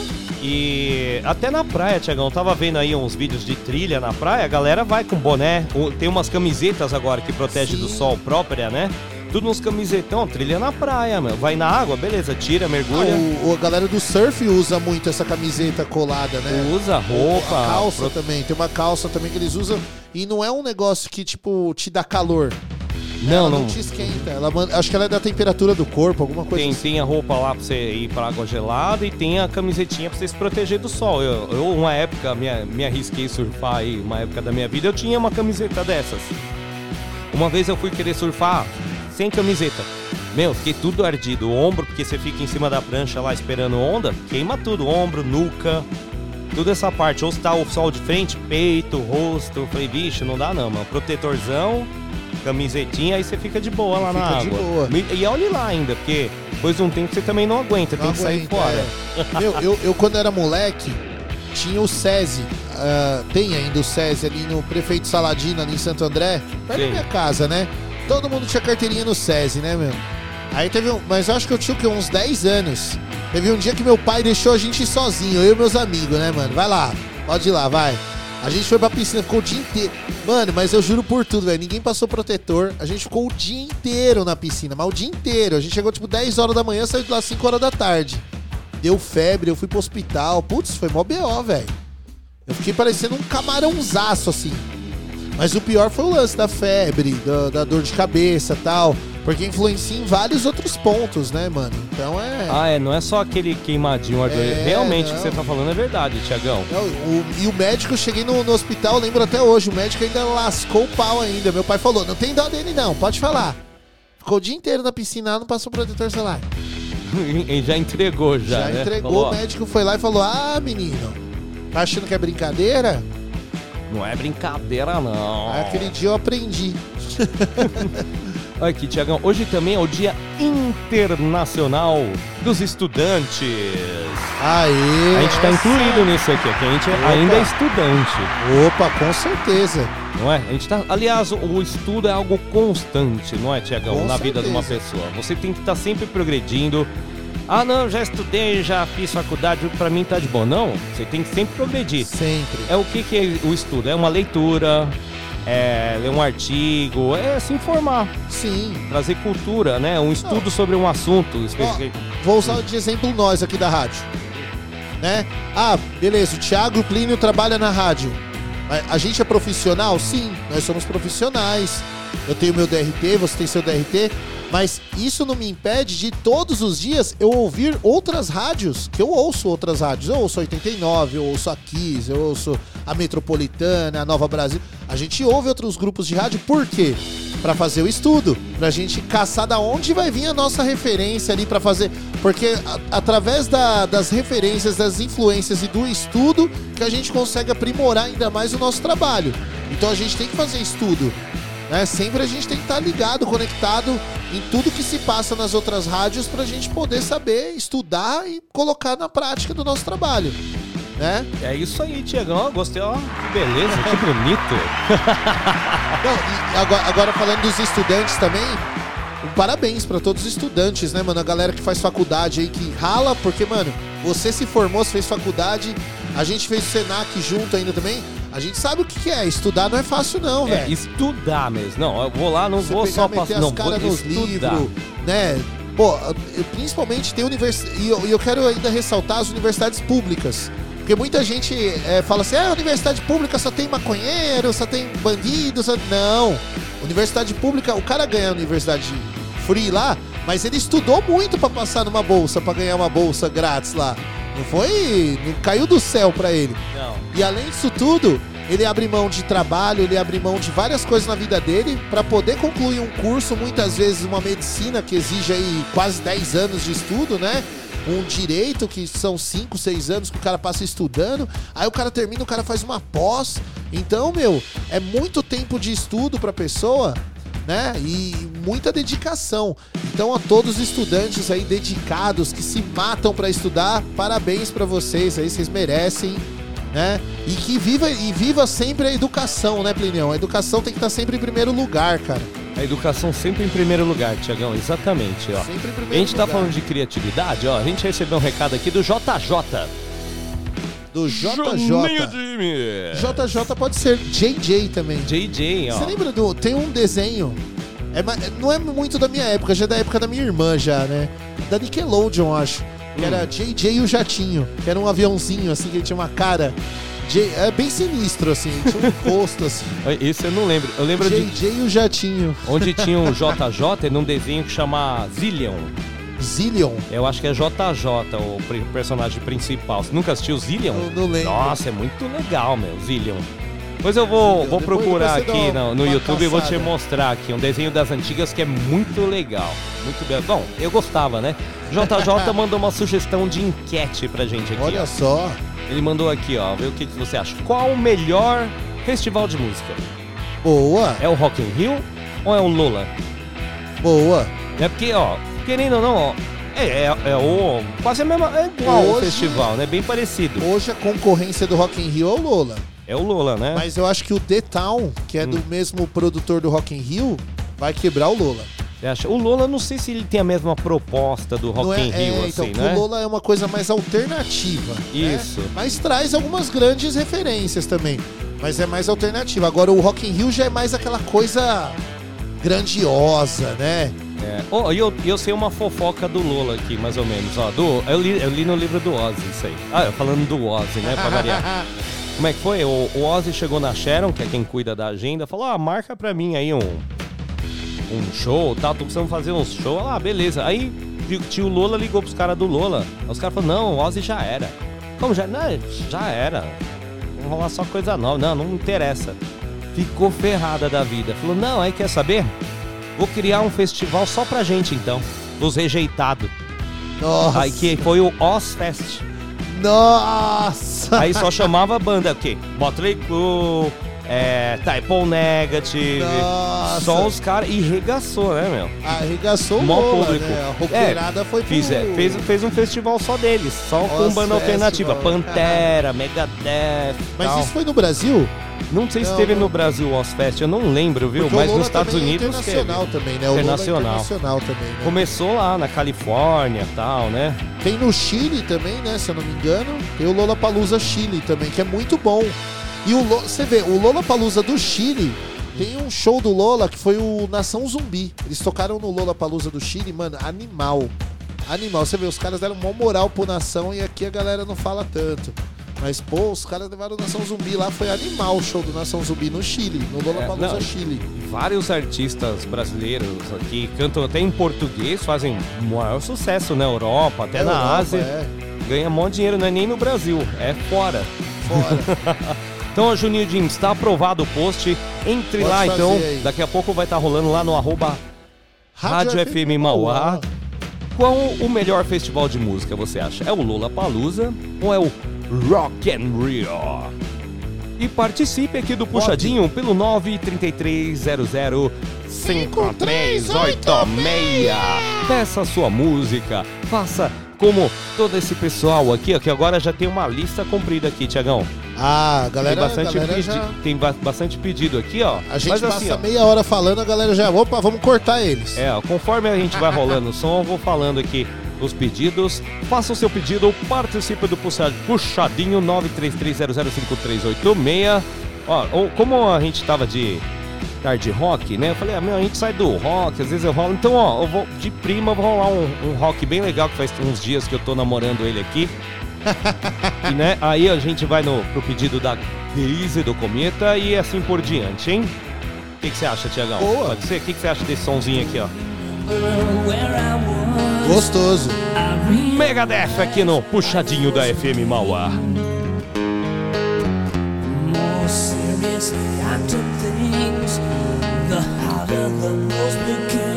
E até na praia, Tiagão, eu tava vendo aí uns vídeos de trilha na praia, a galera vai com boné, tem umas camisetas agora que protege do Sim. sol própria, né? Tudo nos camisetão, trilha na praia, meu. Vai na água, beleza, tira, mergulha, O, o- a galera do surf usa muito essa camiseta colada, né? usa roupa. A calça pro- também, tem uma calça também que eles usam e não é um negócio que, tipo, te dá calor. Não, ela não. não te esquenta. Ela manda- acho que ela é da temperatura do corpo, alguma coisa Tem, assim. tem a roupa lá pra você ir pra água gelada e tem a camisetinha pra você se proteger do sol. Eu, eu uma época, me, me arrisquei surfar aí, uma época da minha vida, eu tinha uma camiseta dessas. Uma vez eu fui querer surfar sem camiseta. Meu, fiquei tudo ardido. O ombro, porque você fica em cima da prancha lá esperando onda, queima tudo. Ombro, nuca, toda essa parte. Ou se tá o sol de frente, peito, rosto. Falei, bicho, não dá não, mano. Protetorzão, camisetinha, aí você fica de boa lá na Fica de água. boa. E, olhe lá ainda, porque depois de um tempo você também não aguenta, Não tem que sair fora. é. Meu, eu, eu quando era moleque, tinha o SESI. ah, tem ainda o SESI ali no Prefeito Saladino, ali em Santo André. Perto da minha casa, né? Todo mundo tinha carteirinha no SESI, né, meu? Aí teve um. Mas eu acho que eu tinha o quê? Uns 10 anos. Teve um dia que meu pai deixou a gente sozinho, eu e meus amigos, né, mano? Vai lá, pode ir lá, vai. A gente foi pra piscina, ficou o dia inteiro. Mano, mas eu juro por tudo, velho. Ninguém passou protetor. A gente ficou o dia inteiro na piscina, mas o dia inteiro. A gente chegou tipo 10 horas da manhã, saiu de lá 5 horas da tarde. Deu febre, eu fui pro hospital. Putz, foi mó BO, velho. Eu fiquei parecendo um camarãozaço, assim. Mas o pior foi o lance da febre, da, da dor de cabeça tal. Porque influencia em vários outros pontos, né, mano? Então é. Ah, é, não é só aquele queimadinho ardor. É, Realmente o que não. você tá falando é verdade, Tiagão. Não, e o médico, eu cheguei no, no hospital, lembro até hoje, o médico ainda lascou o pau ainda. Meu pai falou, não tem dó dele não, pode falar. Ficou o dia inteiro na piscina, não passou protetor solar. Já entregou já, Já né? entregou, Falou, o médico foi lá e falou, ah, menino, tá achando que é brincadeira? Não é brincadeira, não. Aquele dia eu aprendi. Olha aqui, Tiagão. Hoje também é o Dia Internacional dos Estudantes. Aê! A gente tá incluído nisso aqui, que a gente é- Opa. ainda é estudante, Opa, com certeza. não é? A gente tá. Aliás, o, estudo é algo constante, não é, Tiagão? Na vida de uma certeza. pessoa. Você tem que estar sempre progredindo. Ah, não, já estudei, já fiz faculdade, pra mim tá de bom. Não, você tem que sempre progredir. Sempre. É o que, que é o estudo? É uma leitura, é ler um artigo, é se informar, Sim. trazer cultura, né? Um estudo sobre um assunto. específico. Vou usar de exemplo nós aqui da rádio. Né? Ah, beleza, o Thiago Plínio trabalham na rádio. A gente é profissional? Sim, nós somos profissionais. Eu tenho meu DRT, você tem seu DRT. Mas isso não me impede de todos os dias eu ouvir outras rádios, que eu ouço outras rádios. Eu ouço 89, eu ouço a Kiss, eu ouço a Metropolitana, a Nova Brasil. A gente ouve outros grupos de rádio, por quê? Pra fazer o estudo, pra gente caçar da onde vai vir a nossa referência ali pra fazer. Porque a- através da- das referências, das influências e do estudo que a gente consegue aprimorar ainda mais o nosso trabalho. Então a gente tem que fazer estudo. Né? Sempre a gente tem que estar ligado, conectado em tudo que se passa nas outras rádios pra gente poder saber, estudar e colocar na prática do nosso trabalho. Né? É isso aí, Tiagão. Gostei, ó. Que beleza, que bonito. Não, e agora, agora falando dos estudantes também, um parabéns pra todos os estudantes, né, mano? A galera que faz faculdade aí, que rala, porque, mano, você se formou, você fez faculdade, a gente fez o Senac junto ainda também. A gente sabe o que, que é, estudar não é fácil não, É, velho. estudar mesmo. Não, eu vou lá, não Você vou pegar, só meter passar. as Não, vou caras nos estudar. livros, né? Pô, principalmente tem universidade. E eu, eu quero ainda ressaltar as universidades públicas. Porque muita gente é, fala assim: ah, universidade pública só tem maconheiro, só tem bandido. Só... Não. Universidade pública, o cara ganha a universidade free lá, mas ele estudou muito pra passar numa bolsa, pra ganhar uma bolsa grátis lá. Não foi. Não caiu do céu pra ele. Não. E além disso tudo, ele abre mão de trabalho, ele abre mão de várias coisas na vida dele para poder concluir um curso, muitas vezes uma medicina que exige aí quase 10 anos de estudo, né? Um direito que são 5, 6 anos que o cara passa estudando. Aí o cara termina, o cara faz uma pós. Então, meu, é muito tempo de estudo pra pessoa né? E muita dedicação. Então, a todos os estudantes aí dedicados que se matam para estudar, parabéns para vocês aí, vocês merecem, né? E que viva e viva sempre a educação, né, Plinião? A educação tem que estar sempre em primeiro lugar, cara. A educação sempre em primeiro lugar, Tiagão. Exatamente, ó. Sempre em primeiro A gente tá lugar. falando de criatividade, ó. A gente recebeu um recado aqui do JJ. Do JJ. Juninho Jimmy. JJ pode ser JJ também. JJ, ó. Você lembra do. Tem um desenho. É, não é muito da minha época, já é da época da minha irmã, já, né? Da Nickelodeon, acho. Que era JJ e o Jatinho. Que era um aviãozinho, assim, que ele tinha uma cara. J- é bem sinistro, assim. Tinha um rosto, assim. Esse eu não lembro. Eu lembro de JJ e o Jatinho. onde tinha um JJ num desenho que chama Zillion. Zillion. Eu acho que é JJ o pri- personagem principal. Você nunca assistiu Zillion? Eu não lembro. Nossa, é muito legal, meu, Zillion. Depois eu vou, Zillion. vou Depois- procurar aqui dá no, no uma YouTube e vou te caçada. mostrar aqui um desenho das antigas que é muito legal. Muito bem. Bom, eu gostava, né? JJ mandou uma sugestão de enquete pra gente aqui. Olha ó. só. Ele mandou aqui, ó, ver o que, que você acha. Qual o melhor festival de música? Boa, É o Rock in Rio ou é o Lola? boa. É porque, ó, querendo ou não, ó, é, é, é o. Quase a mesma. É igual o Hoje- festival, né? Bem parecido. Hoje a concorrência do Rock in Rio é o Lola. É o Lola, né? Mas eu acho que o The Town, que é do Hum. mesmo produtor do Rock in Rio, vai quebrar o Lola. O Lola, não sei se ele tem a mesma proposta do Rock é, in Rio, é, então, assim, que né? o Lola é uma coisa mais alternativa. né? Isso. Mas traz algumas grandes referências também. Mas é mais alternativa. Agora o Rock in Rio já é mais aquela coisa grandiosa, né? É. Oh, e eu, eu sei uma fofoca do Lola aqui, mais ou menos. Ó, do, eu, li, eu li no livro do Ozzy isso aí. Ah, falando do Ozzy, né? Pra variar. Como é que foi? O, o Ozzy chegou na Sharon, que é quem cuida da agenda, falou: ah, marca pra mim aí um, um show, tal, tô precisando fazer uns shows. Ah, beleza. Aí o tio Lola ligou pros caras do Lola. Aí os caras falaram: não, o Ozzy já era. Como já? Não, já era. Vamos rolar só coisa nova. Não, não interessa. Ficou ferrada da vida. Falou: não, aí quer saber? Vou criar um festival só pra gente então. Os rejeitados. Nossa. Aí que foi o Ozfest. Nossa! Aí só chamava a banda, o quê? Motley Crue, é, Type Negative. Nossa. Só os caras. E regaçou, né, meu? Arregaçou o Mó público. né? A roqueirada foi pro... Fiz, é, fez, fez um festival só deles, só com Oz banda alternativa. Pantera, Megadeth. Mas tal. isso foi no Brasil? Não sei se Não, teve não. no Brasil o Ozfest, eu não lembro, viu? Porque Mas nos Estados é Unidos internacional teve. também, né? O é Internacional. internacional também, né? Começou lá na Califórnia e tal, né? Tem no Chile também, né? Se eu não me engano. Tem o Lola Palusa Chile também, que é muito bom. E o você vê, o Lola Palusa do Chile tem um show do Lola que foi o Nação Zumbi. Eles tocaram no Lola Palusa do Chile, mano, animal. Animal. Você vê, os caras deram uma moral pro Nação e aqui a galera não fala tanto. Mas, pô, os caras levaram o Nação Zumbi lá, foi animal o show do Nação Zumbi no Chile, no Lola É, Palusa não. Chile. Vários artistas brasileiros aqui cantam até em português, fazem maior sucesso na Europa, até É na Europa, Ásia. É, Ganha mó dinheiro, não é nem no Brasil, é fora. fora. Então, Juninho está aprovado o post. Entre Pode lá, então. aí. Daqui a pouco vai estar rolando lá no arroba Rádio FM Mauá. Qual o melhor festival de música você acha? É o Lola Palusa ou é o Rock and Rio? E participe aqui do Puxadinho pelo 93300 5386. Peça sua música, faça como todo esse pessoal aqui, ó, que agora já tem uma lista comprida aqui, Tiagão. Ah, galera, Tem bastante, galera pedi- já... tem ba- bastante pedido aqui, ó. A gente Mas passa assim, ó, meia hora falando, a galera já. Opa, vamos cortar eles. é, ó, conforme a gente vai rolando o som, eu vou falando aqui os pedidos. Faça o seu pedido ou participe do puxa- puxadinho 933005386. Ó, ou, como a gente tava de tarde rock, né? Eu falei, ah, meu, a gente sai do rock, às vezes eu rolo. Então, ó, eu vou de prima, vou rolar um, um rock bem legal que faz uns dias que eu tô namorando ele aqui. e, né, aí a gente vai no, pro pedido da Daisy do Cometa e assim por diante, hein? O que que você acha, Tiagão? Boa. Pode ser? O que que você acha desse sonzinho aqui, ó? Gostoso. Megadeth aqui no Puxadinho da FM Mauá. more serious the harder the rules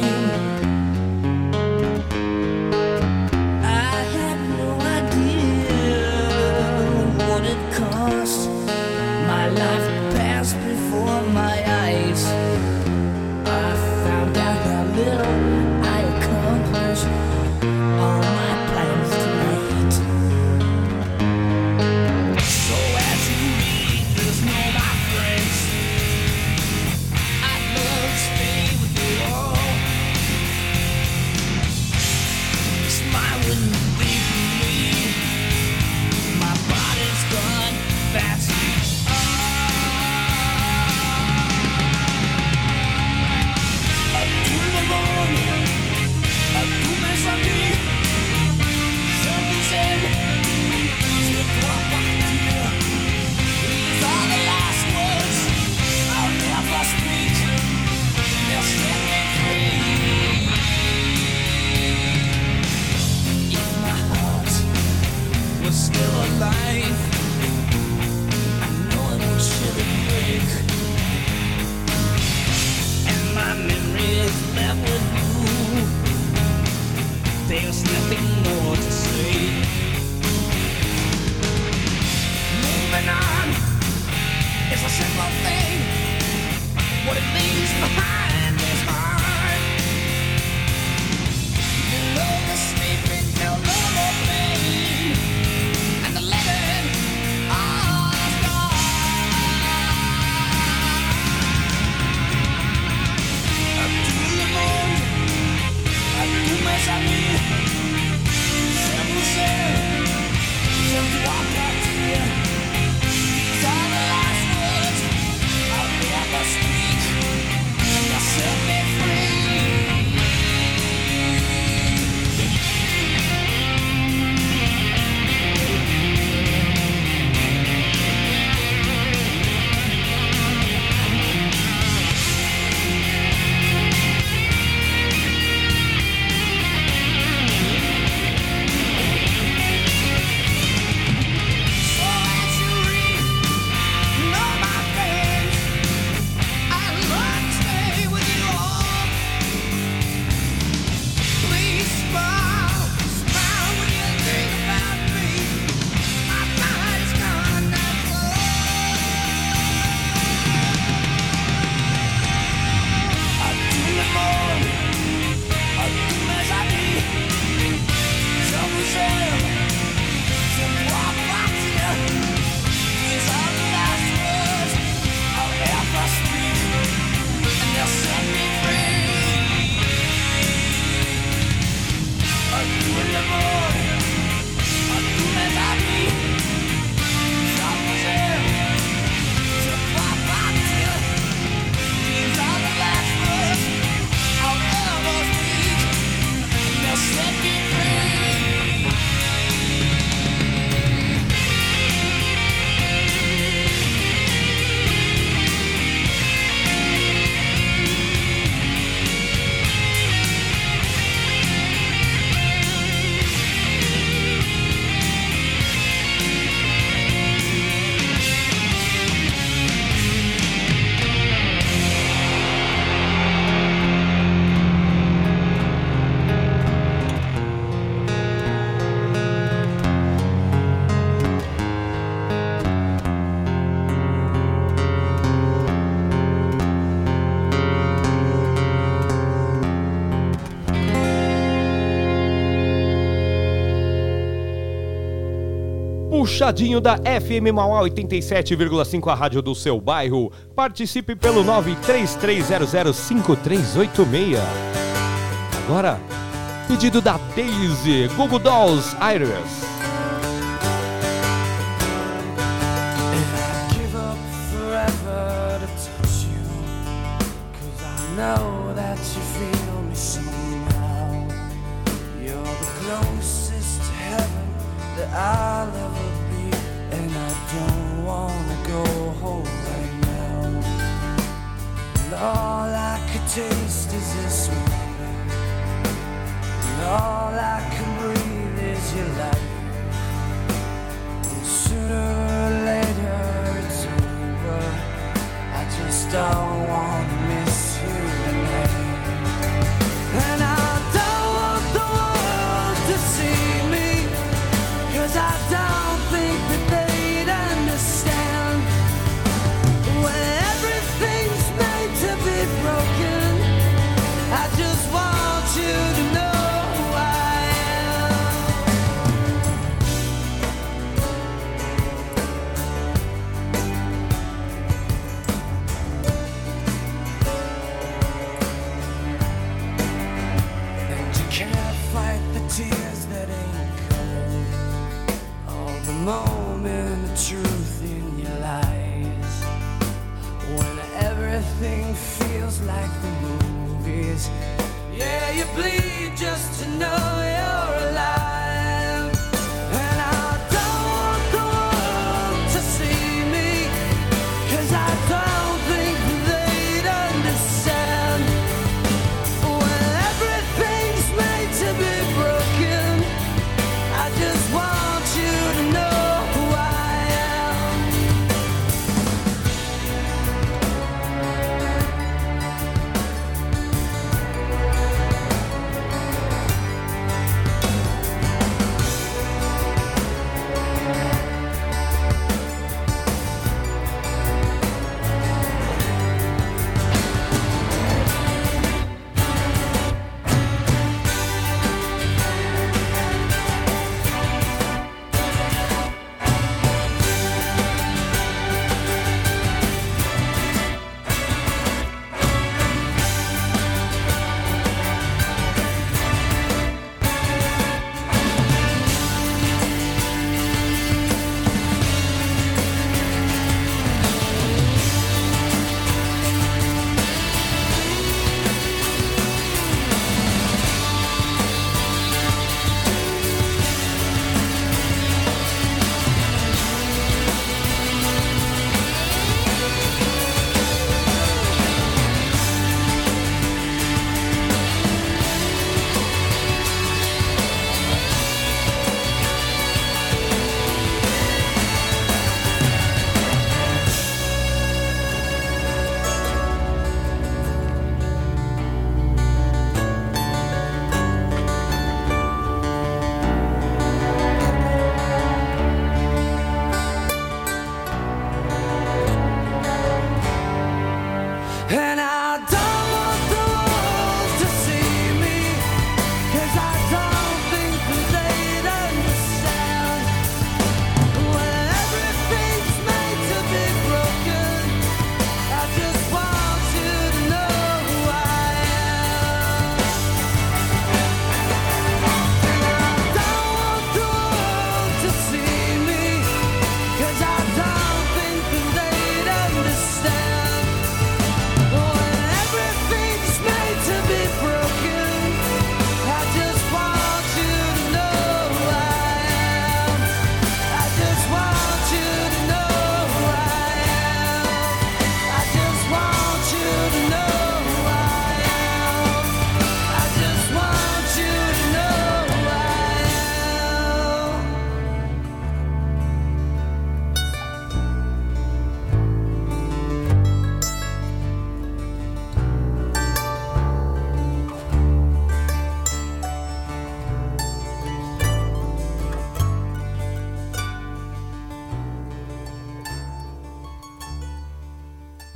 puxadinho da FM Mauá 87,5, a rádio do seu bairro. Participe pelo 933005386. Agora, pedido da Daisy, Google Dolls, Iris. know that you feel me somehow. You're the closest to heaven that I'll ever. all I could taste is this moment, and all I can breathe is your life. And sooner or later it's over. I just don't want.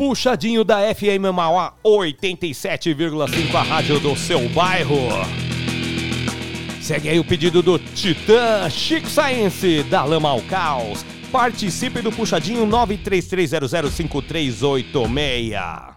Puxadinho da FM Mauá 87,5, a rádio do seu bairro. Segue aí o pedido do Titã Chic Science, da Lama ao Caos. Participe do Puxadinho 933005386.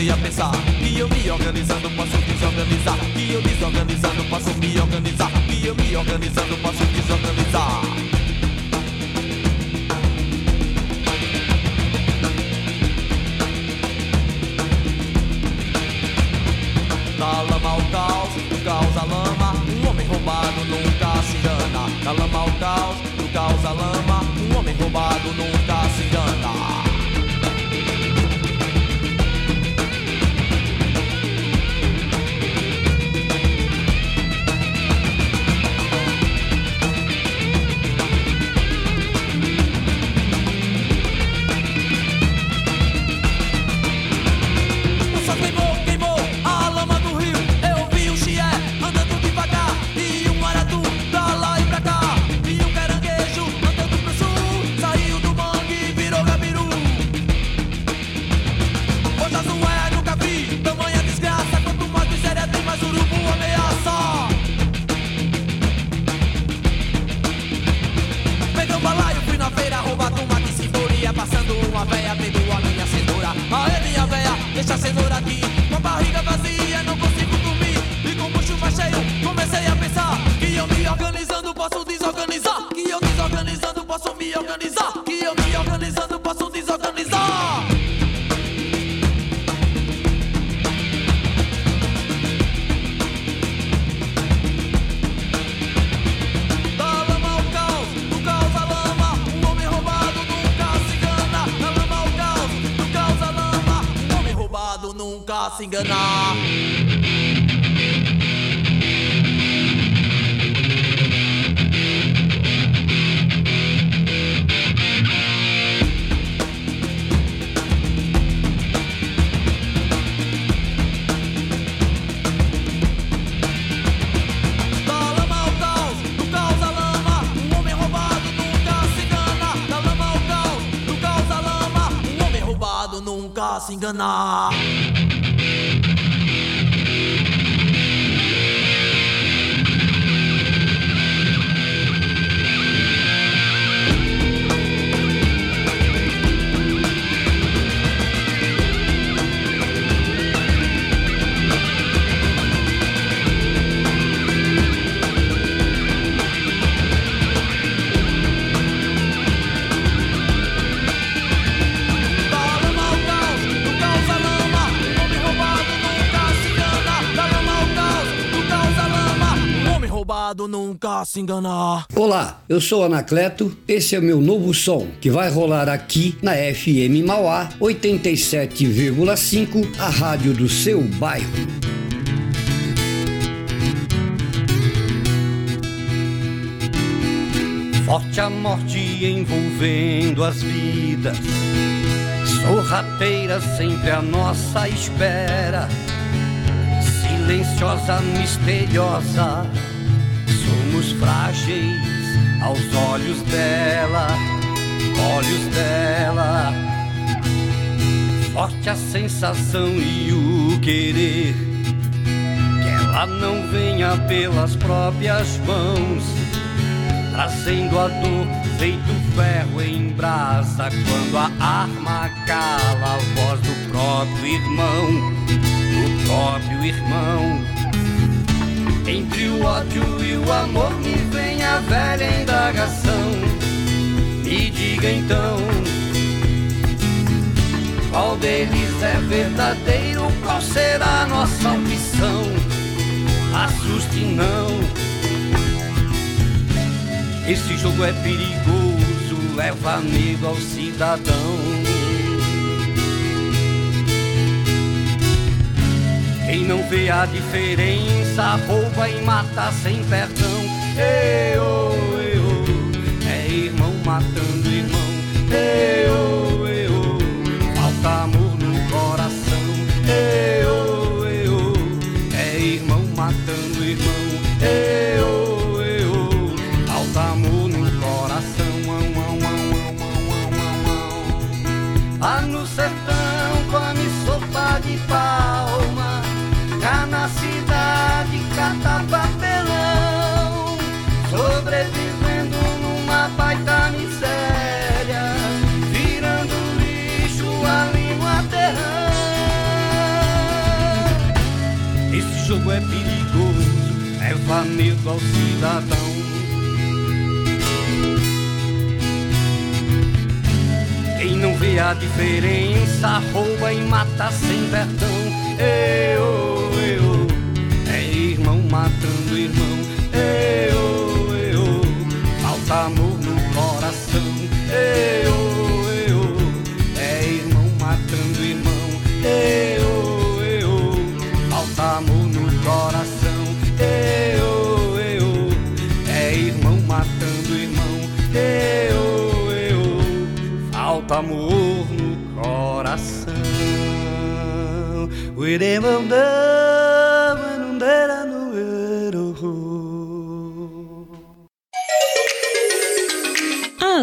Comecei a pensar. Que eu me organizando, posso desorganizar. Que eu desorganizando, posso me organizar. Que eu me organizando, posso Olá, eu sou Anacleto, esse é o meu novo som, que vai rolar aqui na FM Mauá 87,5, a rádio do seu bairro. Forte a morte envolvendo as vidas, sorrateira sempre à nossa espera silenciosa, misteriosa. Frágeis aos olhos dela, olhos dela. Forte a sensação e o querer que ela não venha pelas próprias mãos, trazendo a dor feito ferro em brasa quando a arma cala a voz do próprio irmão, do próprio irmão. Entre o ódio e o amor me vem a velha indagação. Me diga então, qual deles é verdadeiro? Qual será a nossa opção? Assuste não. Esse jogo é perigoso, leva medo ao cidadão. Quem não vê a diferença rouba e mata sem perdão. Eu, eu, é irmão matando irmão. Eu, cidadão. Quem não vê a diferença rouba e mata sem perdão. Eu, eu, é irmão matando irmão. A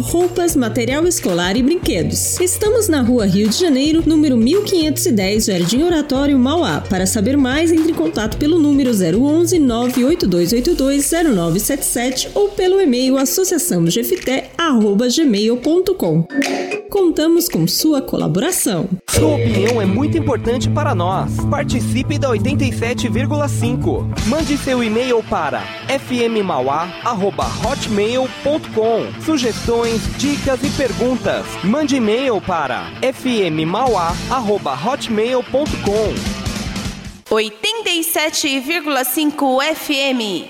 roupas, material escolar e brinquedos. Estamos na rua Rio de Janeiro, número 1510, Jardim Oratório, Mauá. Para saber mais, entre em contato pelo número 011 98282 0977 ou pelo e-mail associaçãogefité.gmail.com. Contamos com sua colaboração. Sua opinião é muito importante para nós. Participe da 87,5. Mande seu e-mail para fmmauá@hotmail.com. Sugestões, dicas e perguntas. Mande e-mail para fmmauá@hotmail.com. 87,5 FM.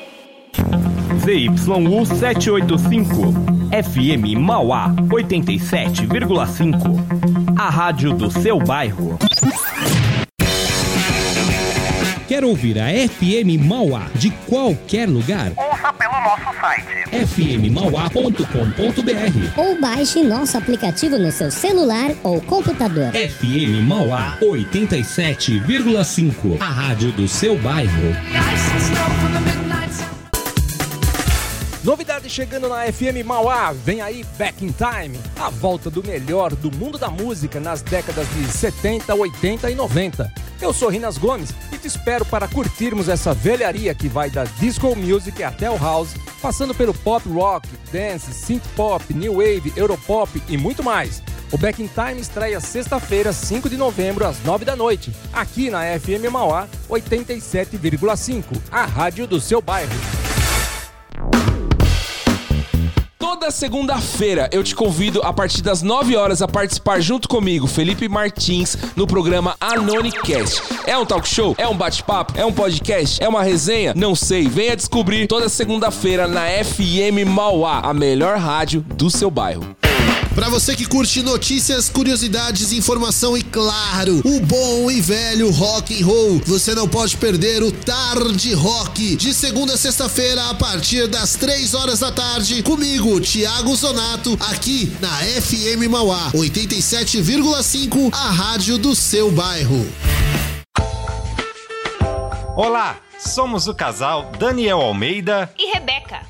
ZYU 785, FM Mauá 87,5. A rádio do seu bairro. Quer ouvir a FM Mauá de qualquer lugar? Nosso site fmmauá.com.br Ou baixe nosso aplicativo no seu celular ou computador. FM Mauá 87,5. A rádio do seu bairro. Novidade chegando na FM Mauá, vem aí Back in Time, a volta do melhor do mundo da música nas décadas de 70, 80 e 90. Eu sou Rinas Gomes e te espero para curtirmos essa velharia que vai da disco music até o house, passando pelo pop rock, dance, synth pop, new wave, europop e muito mais. O Back in Time estreia sexta-feira, 5 de novembro, às 9 da noite, aqui na FM Mauá 87,5, a rádio do seu bairro. Toda segunda-feira eu te convido a partir das 9 horas a participar junto comigo, Felipe Martins, no programa Anonicast. É um talk show? É um bate-papo? É um podcast? É uma resenha? Não sei. Venha descobrir toda segunda-feira na FM Mauá, a melhor rádio do seu bairro. Pra você que curte notícias, curiosidades, informação e claro, o bom e velho rock and roll, você não pode perder o Tarde Rock de segunda a sexta-feira a partir das 3 horas da tarde comigo, Thiago Zonato, aqui na FM Mauá 87,5, a rádio do seu bairro. Olá, somos o casal Daniel Almeida E Rebeca.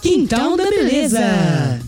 Quintal da Beleza.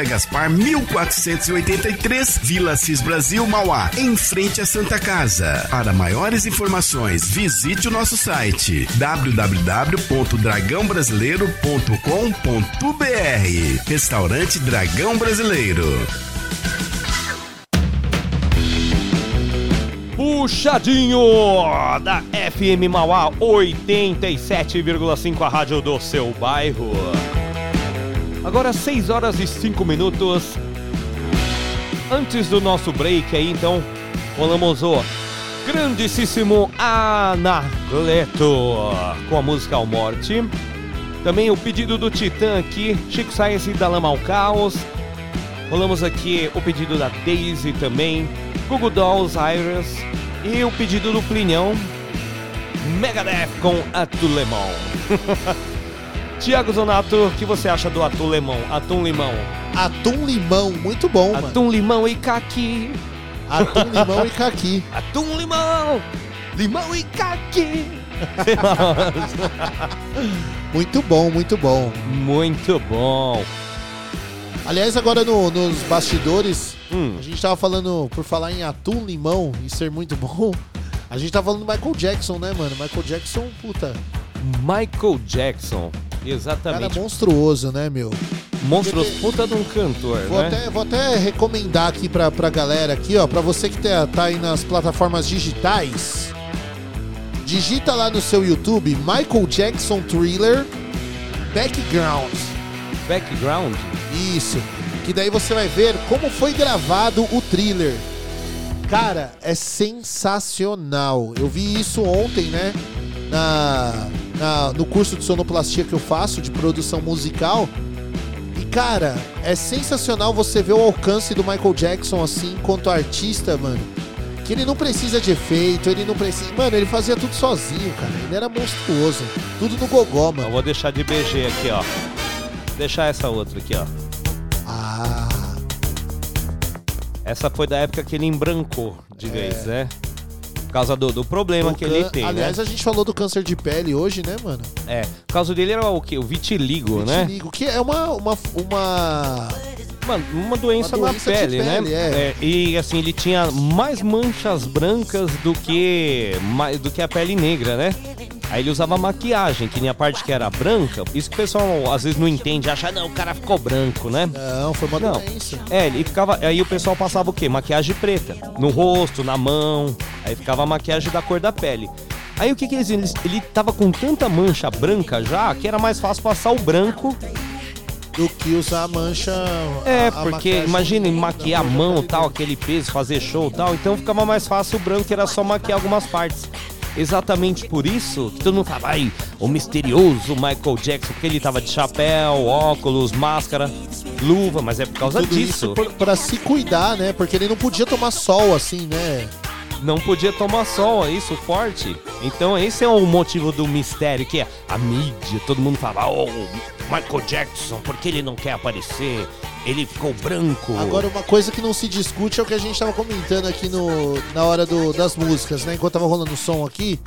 Gaspar, 1483, Vila Cis Brasil, Mauá, em frente à Santa Casa. Para maiores informações, visite o nosso site www.dragãobrasileiro.com.br. Restaurante Dragão Brasileiro. Puxadinho da FM Mauá 87,5, a rádio do seu bairro. Agora 6 horas e 5 minutos. Antes do nosso break aí, então, rolamos o grandíssimo Anacleto com a música Ao Morte. Também o pedido do Titã aqui, Chico Science da Lama ao Caos. Rolamos aqui o pedido da Daisy também, Google Dolls, Iris. E o pedido do Plinhão, Megadeth com Atum Lemon. Tiago Zonato, o que você acha do Atum Lemon? Atum Limão. Atum Limão, muito bom, mano. Atum Limão e Caqui. Atum Limão e Caqui. Atum Limão, Limão e Caqui. muito bom, muito bom. Muito bom. Aliás, agora no- nos bastidores, Hum. a gente tava falando, por falar em atum, limão e ser muito bom, a gente tava falando do Michael Jackson, né, mano? Michael Jackson, puta, Michael Jackson, cara exatamente. monstruoso, né, meu? Monstros, puta de um cantor, Vou, né? até, vou até recomendar aqui pra, pra galera aqui, ó, pra você que tá, tá aí nas plataformas digitais, digita lá no seu YouTube Michael Jackson Thriller Background. Background? Isso. Que daí você vai ver como foi gravado o thriller. Cara, é sensacional. Eu vi isso ontem, né? Na, na- no curso de sonoplastia que eu faço, de produção musical. E, cara, é sensacional você ver o alcance do Michael Jackson, assim, enquanto artista, mano. Que ele não precisa de efeito, ele não precisa. Mano, ele fazia tudo sozinho, cara. Ele era monstruoso. Tudo no gogó, mano. Eu vou deixar de BG aqui, ó. Deixar essa outra aqui, ó. Ah. Essa foi da época que ele embrancou de É. vez, né? Por causa do, do problema O que ele tem, Aliás, né? a gente falou do câncer de pele hoje, né, mano? É. Por causa dele era o quê? O vitiligo, né? Vitiligo, que é uma, uma, uma Mano, uma doença, Uma doença na pele, pele, né? é. e assim, ele tinha mais manchas brancas do que mais, do que a pele negra, né? Aí ele usava maquiagem, que nem a parte que era branca. Isso que o pessoal às vezes não entende, acha, não, o cara ficou branco, né? Não, foi uma Não. doença. É, ele ficava. Aí o pessoal passava o quê? Maquiagem preta. No rosto, na mão. Aí ficava a maquiagem da cor da pele. Aí o que que eles. eles- Ele tava com tanta mancha branca já que era mais fácil passar o branco Do que usar a mancha. é, a- a porque imagina maquiar a mão tal, aquele peso, fazer show tal, então ficava mais fácil o branco, era só maquiar algumas partes. Exatamente por isso que todo mundo fala, ai, o misterioso Michael Jackson, porque ele tava de chapéu, óculos, máscara, luva, mas é por causa Tudo disso. isso por- pra se cuidar, né? Porque ele não podia tomar sol assim, né? Não podia tomar sol, é isso forte. Então esse é o motivo do mistério, que é a mídia, todo mundo fala, oh, Michael Jackson, porque ele não quer aparecer? Ele ficou branco. Agora, uma coisa que não se discute é o que a gente tava comentando aqui no, na hora do- das músicas, né? Enquanto tava rolando o som aqui.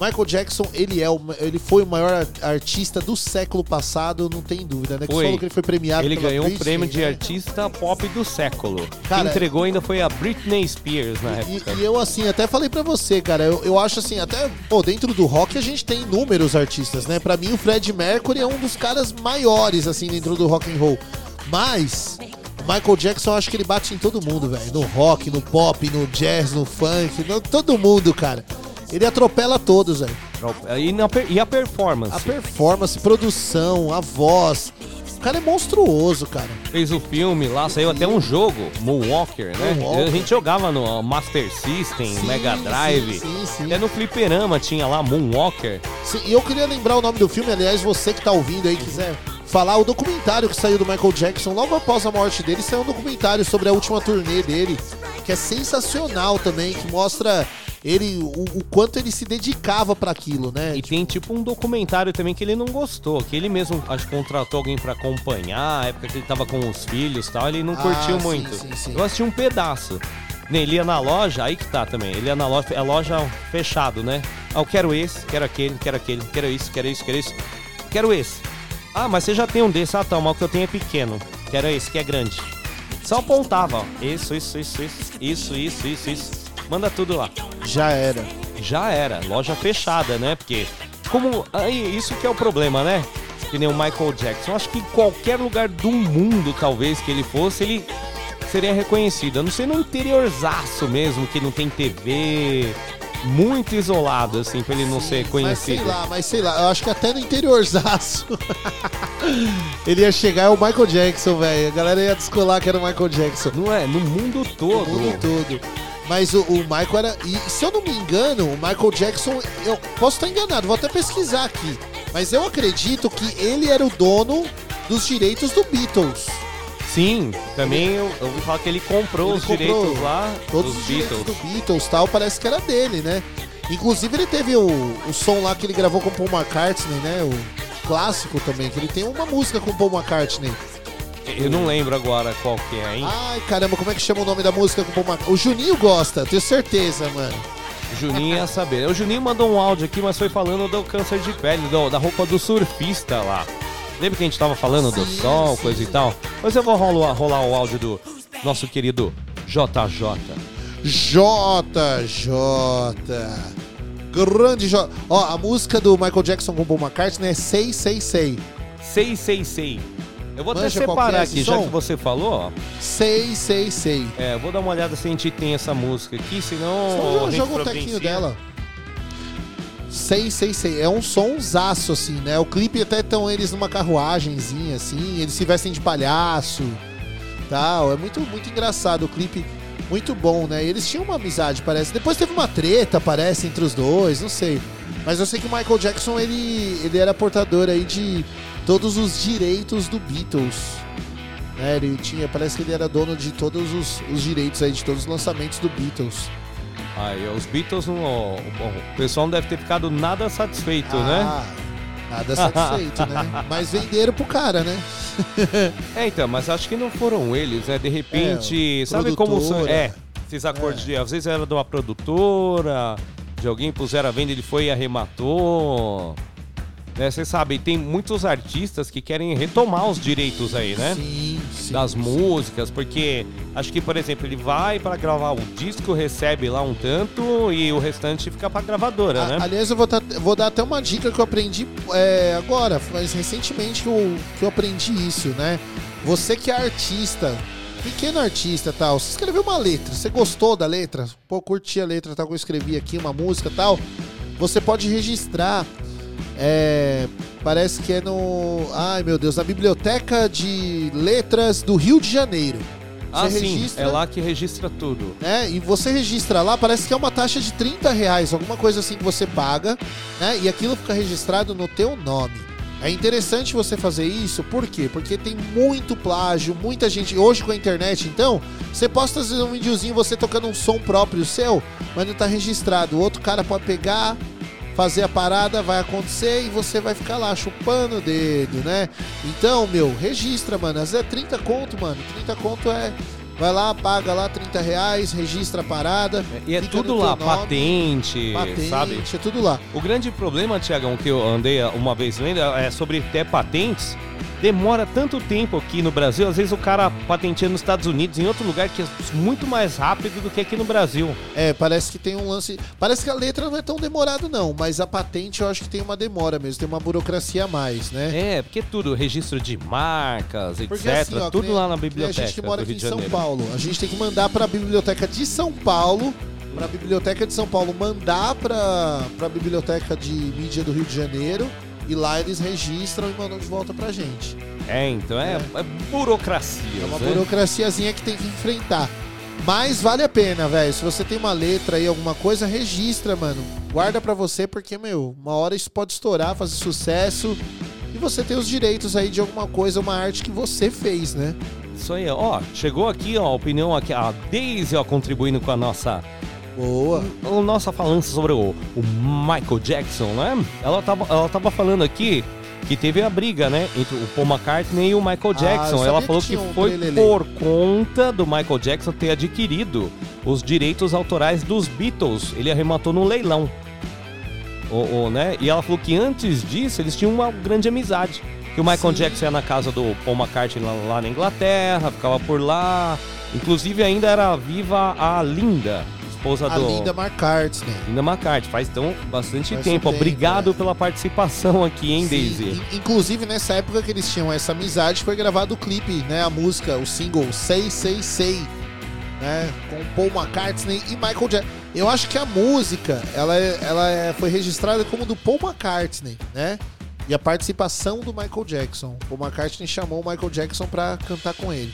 Michael Jackson, ele, é o, ele foi o maior ar- artista do século passado, não tem dúvida, né? Que Foi. falou que ele foi premiado Ele ganhou um Britney, prêmio de né? artista pop do século. Cara, Quem entregou ainda foi a Britney Spears na E, época. e eu, assim, até falei pra você, cara, eu, eu acho assim, até, pô, dentro do rock a gente tem inúmeros artistas, né? Pra mim, o Fred Mercury é um dos caras maiores, assim, dentro do rock and roll. Mas, Michael Jackson, eu acho que ele bate em todo mundo, velho. No rock, no pop, no jazz, no funk, no, todo mundo, cara. Ele atropela todos, velho. E, na e a performance? A performance, produção, a voz. O cara é monstruoso, cara. Fez o filme lá, saiu até um jogo, Moonwalker, né? Moonwalker. A gente jogava no Master System, Mega Drive. sim, sim. Até no fliperama tinha lá Moonwalker. Sim, e eu queria lembrar o nome do filme, aliás, você que tá ouvindo aí, quiser falar, o documentário que saiu do Michael Jackson, logo após a morte dele, saiu um documentário sobre a última turnê dele, que é sensacional também, que mostra ele, o, o quanto ele se dedicava pra aquilo, né? E tem tipo um documentário também que ele não gostou, que ele mesmo acho que contratou alguém pra acompanhar, a época que ele tava com os filhos e tal, ele não Ah, curtiu sim, muito. sim, sim. Eu assisti um pedaço. Né, Ele ia na loja, aí que tá também. Ele ia na loja, a loja fechado, né? Ah, eu quero esse, quero aquele, quero aquele, quero isso, quero isso, quero isso. Quero esse. Ah, mas você já tem um desse. Ah, tá, mas o que eu tenho é pequeno. Quero esse, que é grande. Só apontava, ó. Isso, isso, isso, isso, isso, isso, isso, isso. Manda tudo lá. Já era. Já era. Loja fechada, né? Porque, como. Aí, isso que é o problema, né? Que nem o Michael Jackson. Acho que em qualquer lugar do mundo, talvez, que ele fosse, ele seria reconhecido. A não ser no interiorzaço mesmo, que não tem TV. Muito isolado, assim, pra ele não ser Mas conhecido. sei lá, mas sei lá, eu acho que até no interiorzaço ele ia chegar, é o Michael Jackson, velho. A galera ia descolar que era o Michael Jackson. Não é? No mundo todo. No mundo todo. Mas o, o Michael era. E se eu não me engano, o Michael Jackson, eu posso estar enganado, vou até pesquisar aqui. Mas eu acredito que ele era o dono dos direitos do Beatles. Sim, também eu, eu ouvi falar que ele comprou Ele os comprou direitos lá Todos dos os direitos Beatles. do Beatles tal, parece que era dele, né? Inclusive ele teve o, o som lá que ele gravou com o Paul McCartney, né? O clássico também, que ele tem uma música com o Paul McCartney. Eu não lembro agora qual que é, hein? Ai, caramba, como é que chama o nome da música com o Paul McCartney? O Juninho gosta, tenho certeza, mano. Juninho ia saber. O Juninho mandou um áudio aqui, mas foi falando do câncer de pele, do- da roupa do surfista lá. Lembra que a gente tava falando do sol, coisa e tal? Mas eu vou rolar, rolar o áudio do nosso querido JJ. JJ. Grande J. Ó, a música do Michael Jackson com o Paul McCartney é 666. 666. Eu vou Manja até é separar aqui, já som? que você falou, ó. 666. É, vou dar uma olhada se a gente tem essa música aqui, senão. Só joga o providencia. tequinho dela. 666. É um sonsaço, assim, né? O clipe até estão eles numa carruagenzinha, assim. Eles se vestem de palhaço. Tal. É muito, muito engraçado o clipe. Muito bom, né? Eles tinham uma amizade, parece. Depois teve uma treta, parece, entre os dois, não sei. Mas eu sei que o Michael Jackson, ele, ele era portador aí de todos os direitos do Beatles. Né? Ele tinha, parece que ele era dono de todos os, os direitos aí, de todos os lançamentos do Beatles. Aí, os Beatles, não, bom, o pessoal não deve ter ficado nada satisfeito, Ah, né? Nada satisfeito, né? Mas venderam pro cara, né? É, então, mas acho que não foram eles, né? De repente, É, sabe como são. produtora. É, Esses acordos de. Às vezes era de uma produtora, de alguém puseram a venda, ele foi e arrematou. Né, Você sabe, tem muitos artistas que querem retomar os direitos aí, né? Sim, sim. Das músicas, porque acho que, por exemplo, ele vai para gravar o disco, recebe lá um tanto e o restante fica pra gravadora, A- né? Aliás, eu vou, dar- vou dar até uma dica que eu aprendi é, agora, mas recentemente que eu, que eu aprendi isso, né? Você que é artista, pequeno artista tal, você escreveu uma letra, você gostou da letra? Pô, curti a letra tal que eu escrevi aqui, uma música tal. Você pode registrar. É, parece que é no. Ai meu Deus, na Biblioteca de Letras do Rio de Janeiro. Ah, Você sim, registra- é lá que registra tudo. né? E você registra lá, parece que é uma taxa de 30 reais, alguma coisa assim que você paga, né? E aquilo fica registrado no teu nome. É interessante você fazer isso, por quê? Porque tem muito plágio, muita gente. Hoje com a internet, então, você posta um videozinho você tocando um som próprio seu, mas não tá registrado. O outro cara pode pegar, fazer a parada, vai acontecer e você vai ficar lá chupando o dedo, né? Então, meu, registra, mano. Às vezes é 30 conto, mano. 30 conto é. Vai lá, paga lá 30 reais, registra a parada. E é tudo lá, nome. patente, Patente, sabe? é tudo lá. O grande problema, Tiagão, que eu andei uma vez lendo é sobre ter patentes. Demora tanto tempo aqui no Brasil, às vezes o cara patenteia nos Estados Unidos, em outro lugar que é muito mais rápido do que aqui no Brasil. É, parece que tem um lance. Parece que a letra não é tão demorado, não, mas a patente eu acho que tem uma demora mesmo, tem uma burocracia a mais, né? É, porque tudo, registro de marcas, etc. Porque assim, ó, tudo nem- lá na biblioteca A gente que mora aqui em São. Paulo, a gente tem que mandar para a biblioteca de São Paulo, para a biblioteca de São Paulo mandar para a biblioteca de mídia do Rio de Janeiro e lá eles registram e mandam de volta pra gente. É, então é, é burocracia. É uma né? burocraciazinha que tem que enfrentar. Mas vale a pena, velho. Se você tem uma letra aí, alguma coisa, registra, mano. Guarda pra você, porque, meu, uma hora isso pode estourar, fazer sucesso. E você tem os direitos aí de alguma coisa, uma arte que você fez, né? Isso aí, ó. Chegou aqui, ó, a opinião aqui, a Daisy, ó, contribuindo com a nossa. Boa. Nossa falando sobre o, o Michael Jackson, né? Ela tava, ela tava falando aqui que teve a briga, né? Entre o Paul McCartney e o Michael Ah, Jackson. sabia ela que falou que, um foi por conta do Michael Jackson ter adquirido os direitos autorais dos Beatles. Ele arrematou no leilão. O, o, né? E ela falou que antes disso eles tinham uma grande amizade. Que o Michael Jackson ia na casa do Paul McCartney lá, lá na Inglaterra, ficava por lá. Inclusive ainda era viva a Linda, esposa A do. Linda McCartney. Linda McCartney, faz então bastante Faz um tempo. tempo, Obrigado pela participação aqui, hein, Daisy? In- Inclusive, nessa época que eles tinham essa amizade, foi gravado o clipe, né? A música, o single Say, Say, Say, né? Com Paul McCartney e Michael Jackson. Eu acho que a música, ela, é- ela é- foi registrada como do Paul McCartney, né? E a participação do Michael Jackson. O Paul McCartney chamou o Michael Jackson pra cantar com ele.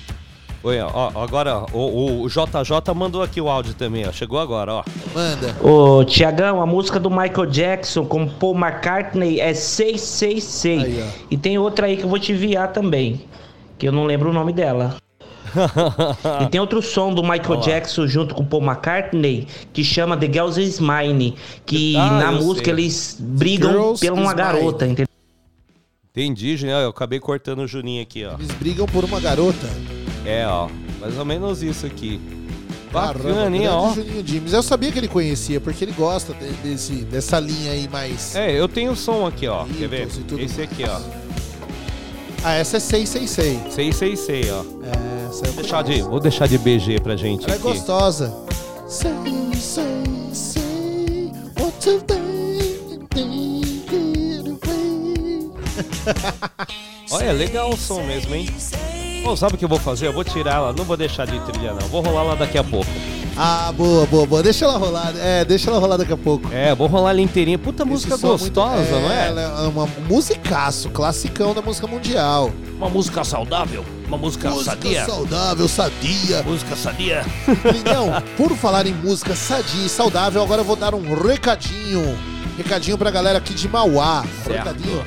Oi, ó, ó, agora o, o JJ mandou aqui o áudio também, ó. Chegou agora, ó. Manda. Ô, Tiagão, a música do Michael Jackson com Paul McCartney é 666. E tem outra aí que eu vou te enviar também, que eu não lembro o nome dela. e tem outro som do Michael Olha lá. Jackson junto com Paul McCartney que chama The Girls Is Mine, que Ah, na música sei. eles brigam Girls pela uma garota, entendeu? Entendi, Juninho. Eu acabei cortando o Juninho aqui, ó. Eles brigam por uma garota. É, ó. Mais ou menos isso aqui. Bacana, hein, ó. Juninho James. Eu sabia que ele conhecia, porque ele gosta de- desse, dessa linha aí mais. É, eu tenho o som aqui, ó. Quer ver? Beatles e tudo Esse aqui, ó. Ah, essa é 666. 666, ó. É, essa é Vou deixar de, vou deixar de BG pra gente Ela é aqui. gostosa. Say, say, say what you think, think it away. Olha, legal o som mesmo, hein? Pô, sabe o que eu vou fazer? Eu vou tirar ela, não vou deixar de trilha, não. Vou rolar lá daqui a pouco. Ah, boa, boa, boa. Deixa ela rolar. É, deixa ela rolar daqui a pouco. É, vou rolar ela inteirinha. Puta música som é muito- gostosa, não é? Ela é uma musicaço, classicão da música mundial. Uma música saudável, uma música, Música sadia. saudável, sadia. Música sadia. Então, por falar em música sadia e saudável, agora eu vou dar um recadinho. Recadinho pra galera aqui de Mauá. Certo. recadinho.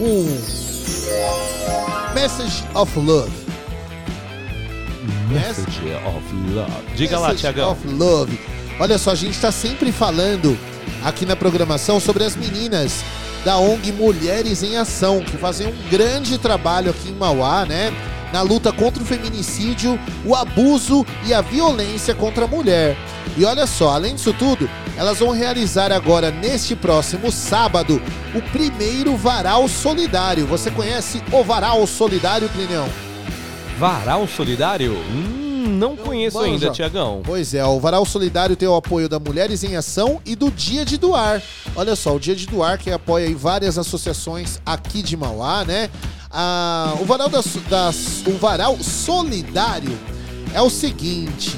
Um Message of Love. Message of Love. Diga lá, Message Tiagão. of Love. Olha só, a gente tá sempre falando aqui na programação sobre as meninas da ONG Mulheres em Ação, que fazem um grande trabalho aqui em Mauá, né? na luta contra o feminicídio, o abuso e a violência contra a mulher. E olha só, além disso tudo, elas vão realizar agora neste próximo sábado o primeiro Varal Solidário. Você conhece o Varal Solidário, Plinião? Varal Solidário? Hum, não conheço ainda, Tiagão. Pois é, o Varal Solidário tem o apoio da Mulheres em Ação e do Dia de Doar. Olha só, o Dia de Doar que apoia várias associações aqui de Mauá, né? Ah, o, varal das, das- o Varal Solidário é o seguinte.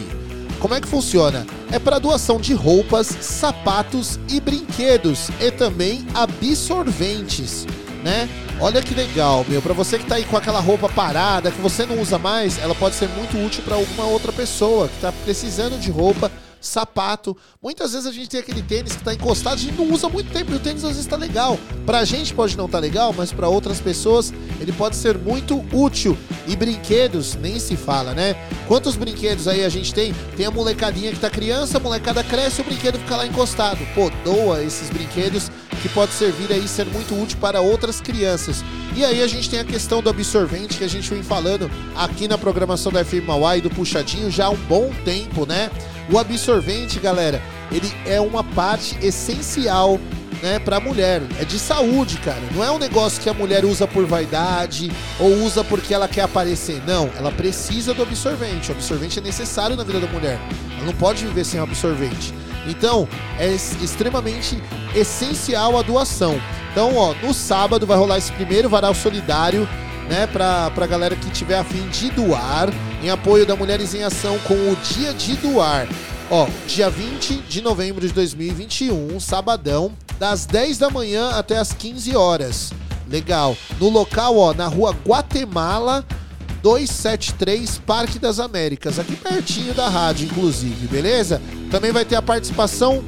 Como é que funciona? É para doação de roupas, sapatos e brinquedos e também absorventes, né? Olha que legal, meu. Para você que tá aí com aquela roupa parada, que você não usa mais, ela pode ser muito útil para alguma outra pessoa que tá precisando de roupa, sapato. Muitas vezes a gente tem aquele tênis que tá encostado, a gente não usa muito tempo e o tênis às vezes tá legal. Pra gente pode não tá legal, mas para outras pessoas ele pode ser muito útil. E brinquedos, nem se fala, né? Quantos brinquedos aí a gente tem? Tem a molecadinha que tá criança, a molecada cresce o brinquedo fica lá encostado. Pô, doa esses brinquedos que pode servir aí ser muito útil para outras crianças. E aí a gente tem a questão do absorvente que a gente vem falando aqui na programação da FM Mauá e do Puxadinho já há um bom tempo, né? O absorvente, galera, ele é uma parte essencial né, pra mulher. É de saúde, cara. Não é um negócio que a mulher usa por vaidade ou usa porque ela quer aparecer. Não, ela precisa do absorvente. O absorvente é necessário na vida da mulher. Ela não pode viver sem o absorvente. Então, é extremamente essencial a doação. Então, ó, no sábado vai rolar esse primeiro varal solidário, né, pra, pra galera que tiver a fim de doar, em apoio da Mulheres em Ação com o Dia de Doar. Ó, dia 20 de novembro de 2021, sabadão, das 10 da manhã até as 15 horas. Legal. No local, ó, na rua Guatemala, 273 Parque das Américas, aqui pertinho da rádio, inclusive, beleza? Também vai ter a participação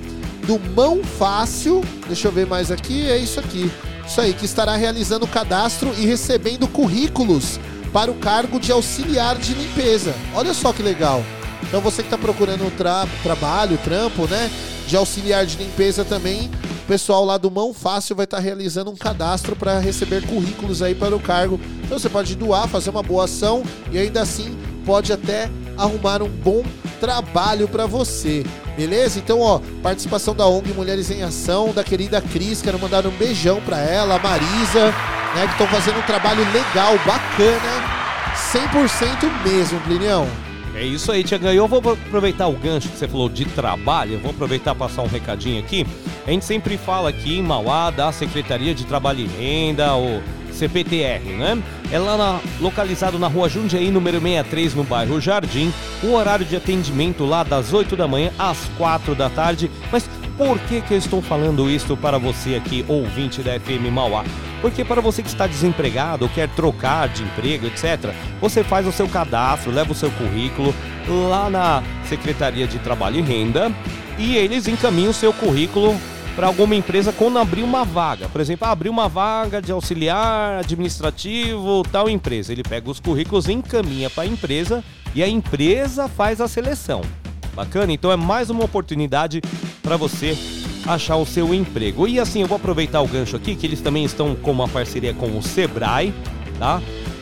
do Mão Fácil. Deixa eu ver mais aqui, é isso aqui. Isso aí, que estará realizando o cadastro e recebendo currículos para o cargo de auxiliar de limpeza. Olha só que legal. Então você que está procurando tra trabalho, trampo, né? De auxiliar de limpeza também, pessoal lá do Mão Fácil vai estar realizando um cadastro para receber currículos aí para o cargo. Então você pode doar, fazer uma boa ação e ainda assim pode até arrumar um bom trabalho para você. Beleza? Então, ó, participação da ONG Mulheres em Ação, da querida Cris, quero mandar um beijão para ela, a Marisa, né, que estão fazendo um trabalho legal, bacana, 100% mesmo, Plinião. É isso aí, Tiagão. Eu vou aproveitar o gancho que você falou de trabalho, eu vou aproveitar e passar um recadinho aqui. A gente sempre fala aqui em Mauá da Secretaria de Trabalho e Renda, o CPTR, né? É lá na- localizado na rua Jundiaí, número 63, no bairro Jardim. O horário de atendimento lá das 8 da manhã às 4 da tarde. Mas por que, que eu estou falando isso para você aqui, ouvinte da FM Mauá? Porque para você que está desempregado, quer trocar de emprego, etc., você faz o seu cadastro, leva o seu currículo lá na Secretaria de Trabalho e Renda e eles encaminham o seu currículo para alguma empresa quando abrir uma vaga. Por exemplo, ah, abrir uma vaga de auxiliar administrativo, tal empresa. Ele pega os currículos, encaminha para a empresa e a empresa faz a seleção. Bacana? Então é mais uma oportunidade para você achar o seu emprego. E assim, eu vou aproveitar o gancho aqui, que eles também estão com uma parceria com o Sebrae, tá?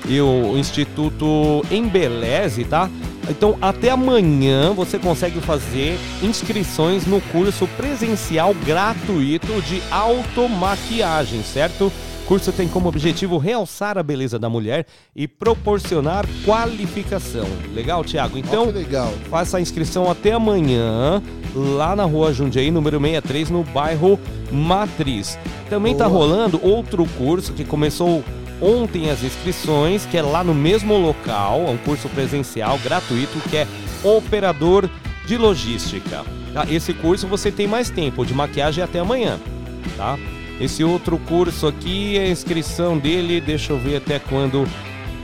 E o Instituto Embeleze, tá? Então, até amanhã você consegue fazer inscrições no curso presencial gratuito de automaquiagem, certo? O curso tem como objetivo realçar a beleza da mulher e proporcionar qualificação. Legal, Thiago? Então, legal. faça a inscrição até amanhã, lá na rua Jundiaí, número 63, no bairro Matriz. Também tá Boa. rolando outro curso que começou ontem as inscrições, que é lá no mesmo local, é um curso presencial gratuito, que é operador de logística. Tá? Esse curso você tem mais tempo, de maquiagem até amanhã, tá? Esse outro curso aqui, a inscrição dele, deixa eu ver até quando.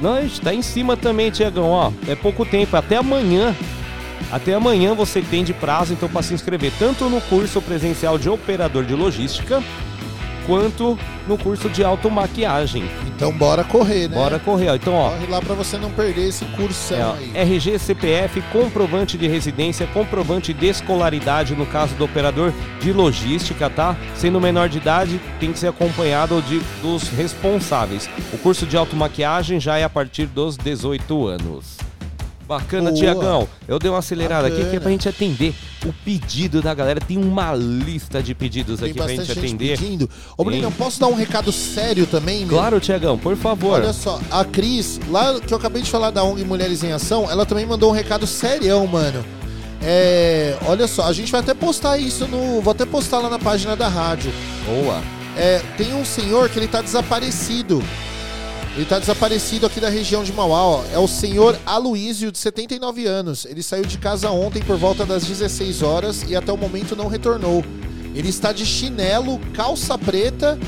Não, está em cima também, Tiagão, ó. É pouco tempo, até amanhã. Até amanhã você tem de prazo, então, para se inscrever tanto no curso presencial de operador de logística, quanto no curso de automaquiagem. Então bora correr, né? Bora correr, ó. Então, ó. Corre lá pra você não perder esse cursão É, aí. RG, CPF, comprovante de residência, comprovante de escolaridade no caso do operador de logística, tá? Sendo menor de idade, tem que ser acompanhado de, dos responsáveis. O curso de automaquiagem já é a partir dos 18 anos. Bacana. Tiagão. Eu dei uma acelerada aqui que é Bacana. pra gente atender o pedido da galera. Tem uma lista de pedidos Tem aqui pra gente gente atender. pedindo. Ô, Bruno, posso dar um recado sério também, meu? Claro, Tiagão, por favor. Olha só, a Cris, lá que eu acabei de falar da ONG Mulheres em Ação, ela também mandou um recado serião, mano. É, olha só, a gente vai até postar isso no. Vou até postar lá na página da rádio. Boa. É, tem um senhor que ele tá desaparecido. Ele tá desaparecido aqui da região de Mauá, ó. É o senhor Aloísio, de 79 anos. Ele saiu de casa ontem por volta das 16 horas e até o momento não retornou. Ele está de chinelo, calça preta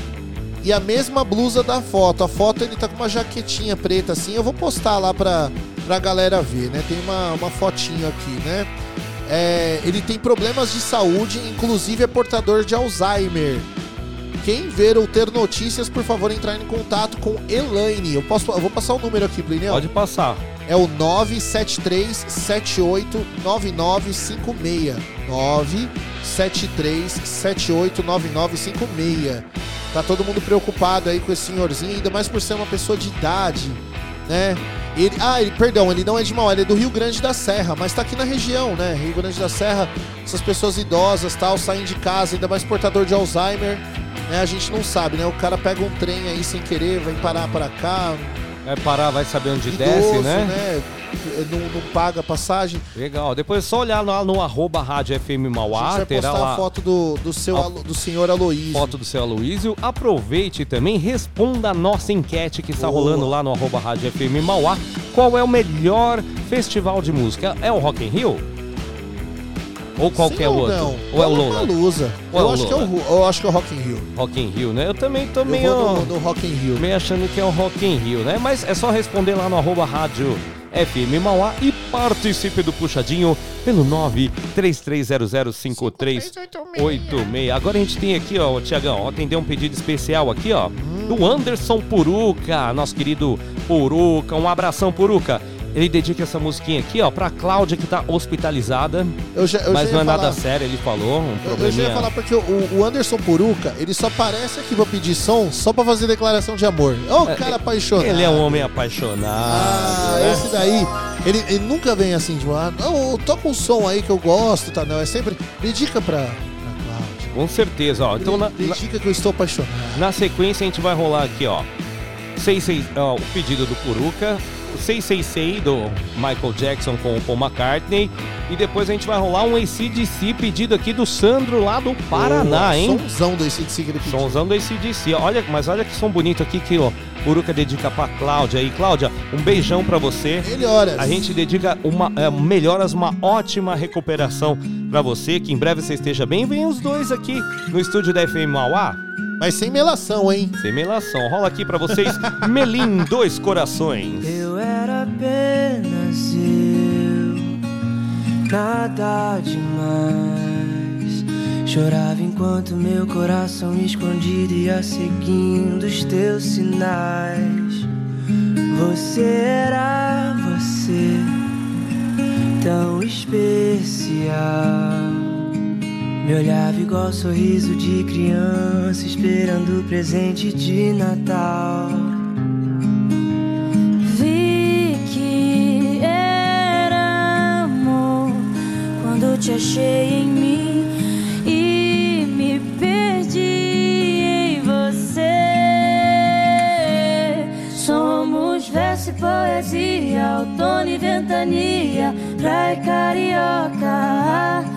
e a mesma blusa da foto. A foto ele tá com uma jaquetinha preta assim. Eu vou postar lá pra, pra galera ver, né? Tem uma, uma fotinho aqui, né? É, ele tem problemas de saúde, inclusive é portador de Alzheimer. Quem ver ou ter notícias, por favor, entrar em contato com Elaine. Eu, posso, eu vou passar o número aqui, Plinião. Pode passar. É o 973789956. 973789956. Tá todo mundo preocupado aí com esse senhorzinho, ainda mais por ser uma pessoa de idade, né? Ele, ah, ele, perdão, ele não é de Mauá, ele é do Rio Grande da Serra, mas tá aqui na região, né? Rio Grande da Serra, essas pessoas idosas tal, saem de casa, ainda mais portador de Alzheimer, né? A gente não sabe, né? O cara pega um trem aí sem querer, vai parar para cá, Vai parar, vai saber onde idoso, desce, né? né? Não, não paga passagem. Legal. Depois é só olhar lá no arroba Rádio FM A gente Mauá, terá postar lá a foto do, do, seu, a- do senhor Aloísio. foto do seu Aloísio. Aproveite também, responda a nossa enquete que está Boa. rolando lá no arroba Rádio FM Mauá. Qual é o melhor festival de música? É o Rock in Rio? Ou qualquer Sim ou outro? não? Ou é o Lola? Lollapalooza. Ou é Eu o acho que é o eu acho que é o Rock in Rio. Rock in Rio, né? Eu também tô Eu meio... vou no, no Rock in Rio. meio achando que é o Rock in Rio, né? Mas é só responder lá no arroba rádio FM Mauá e participe do Puxadinho pelo 933005386. Agora a gente tem aqui, ó, Tiagão, ó, atender um pedido especial aqui, ó, do Anderson Puruca, nosso querido Puruca. Um abração, Puruca. Ele dedica essa musiquinha aqui, ó, pra Cláudia que tá hospitalizada. Eu já, eu mas já não é ia nada falar- sério, ele falou. Um Eu, eu já probleminha. ia falar porque o, o Anderson Puruca, ele só aparece aqui pra pedir som só pra fazer declaração de amor. Ô, É, cara apaixonado. Ele é um homem apaixonado. Ah, né? esse daí, ele, ele nunca vem assim de ah, não, toca um som aí que eu gosto, tá? Não, é sempre dedica pra. Com certeza, ó. Então, na, na, Dedica que eu estou apaixonado. na sequência, a gente vai rolar aqui, ó. 66, ó, o pedido do Puruca, o 666 do Michael Jackson com o Paul McCartney. E depois a gente vai rolar um ACDC pedido aqui do Sandro lá do Paraná, Boa, hein? Somzão do ACDC que ele pediu. Somzão do ACDC. Olha, mas olha que som bonito aqui que o Puruca dedica pra Cláudia aí. Cláudia, um beijão pra você. Melhoras. A gente dedica uma é, melhoras, uma ótima recuperação pra você. Que em breve você esteja bem. Vem os dois aqui no estúdio da FM Mauá. Mas sem melação, hein? Sem melação. Rola aqui pra vocês Melim Dois Corações. Eu era apenas eu, nada demais. Chorava enquanto meu coração escondido ia seguindo os teus sinais. Você era você, tão especial. Me olhava igual sorriso de criança, esperando o presente de Natal. Vi que era amor quando te achei em mim e me perdi em você. Somos verso e poesia, outono e ventania, praia carioca.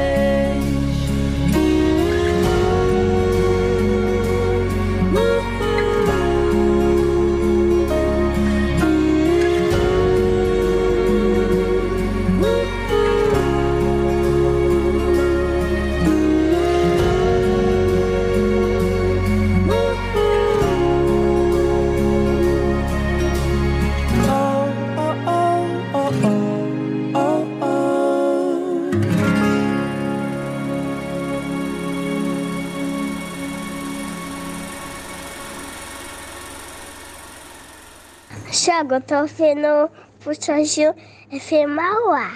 Tiago, eu tô vendo o Puxadinho FM Mauá.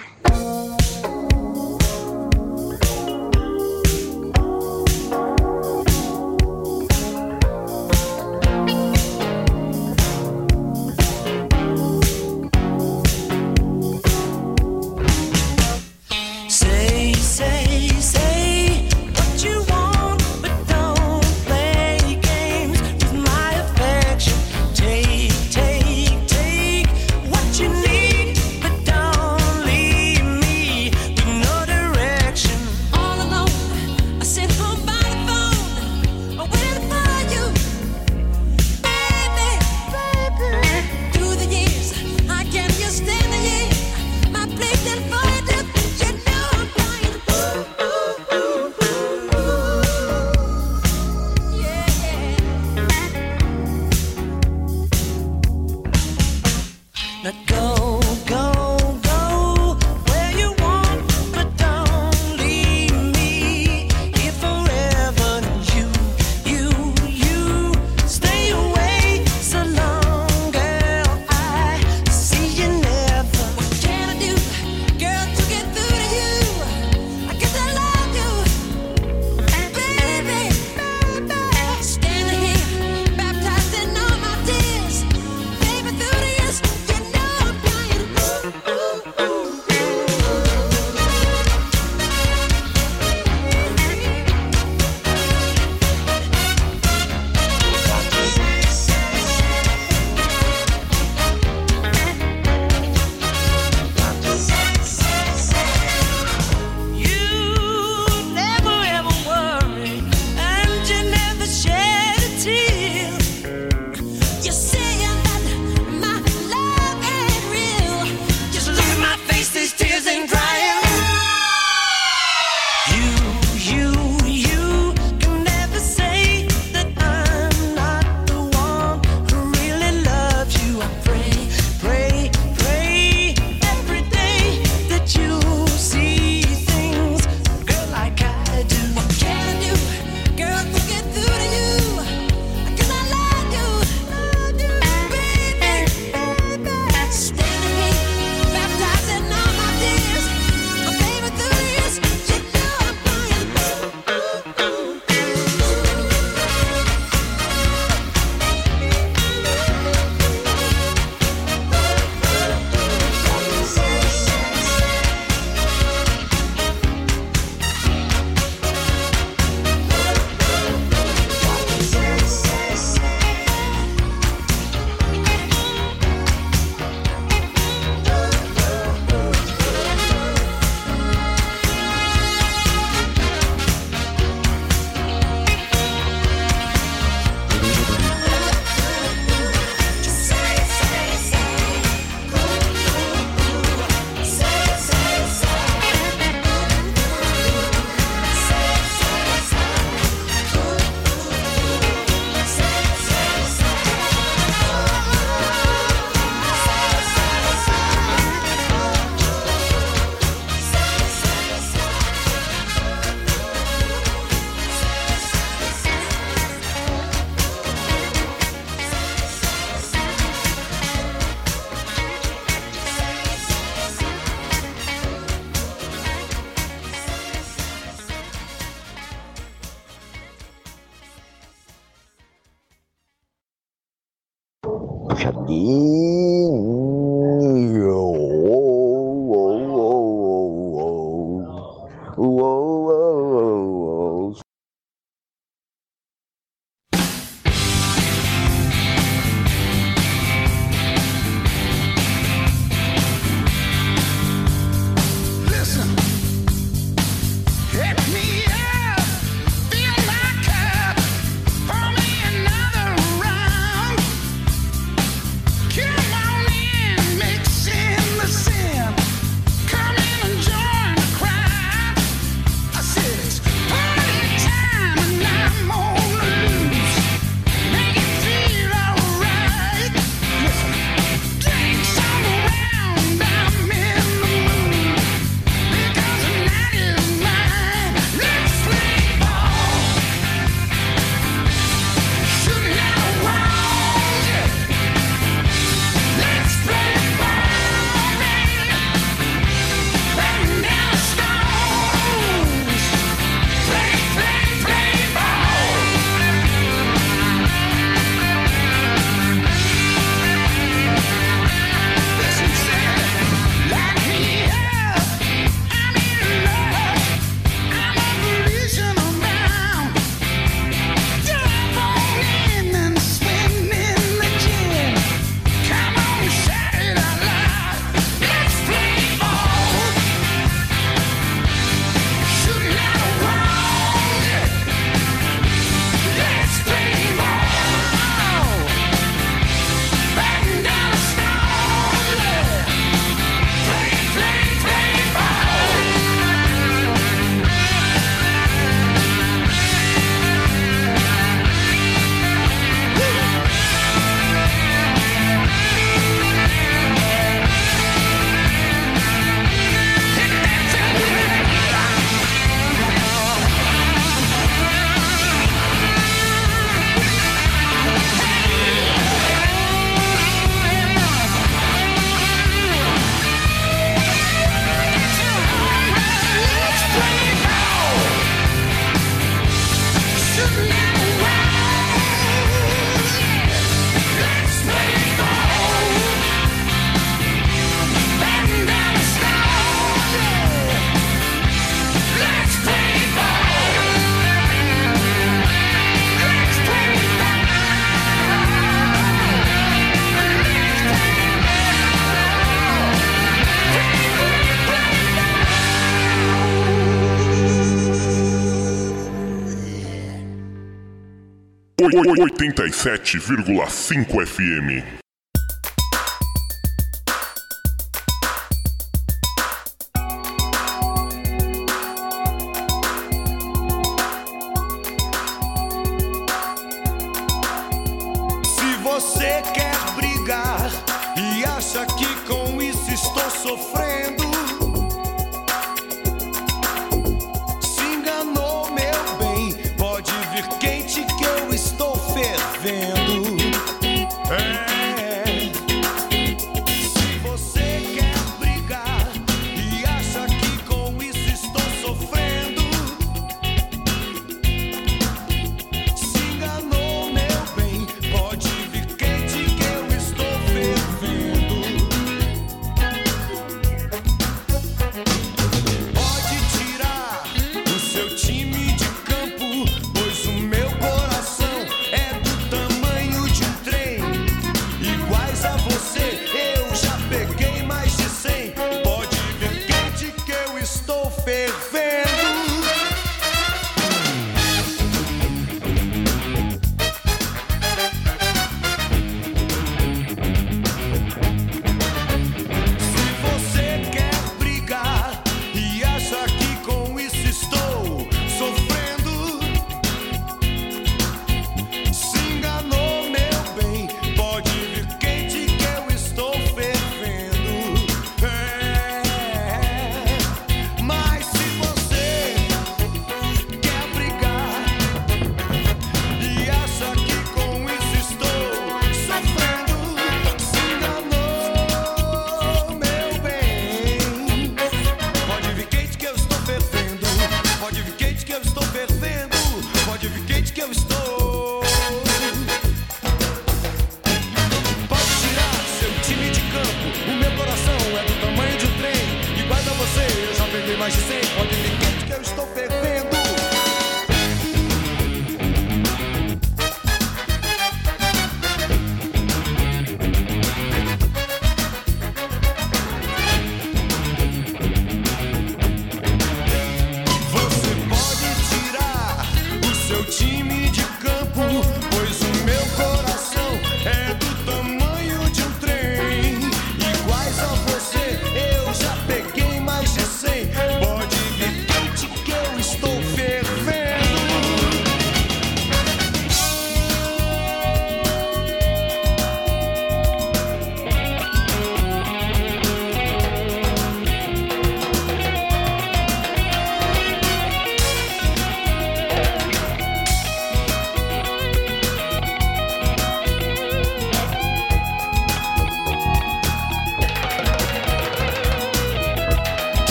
87,5 FM.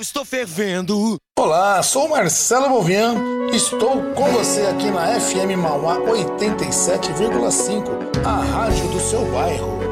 eu estou fervendo. Olá, sou Marcelo Bovian. Estou com você aqui na FM Mauá 87,5, a rádio do seu bairro.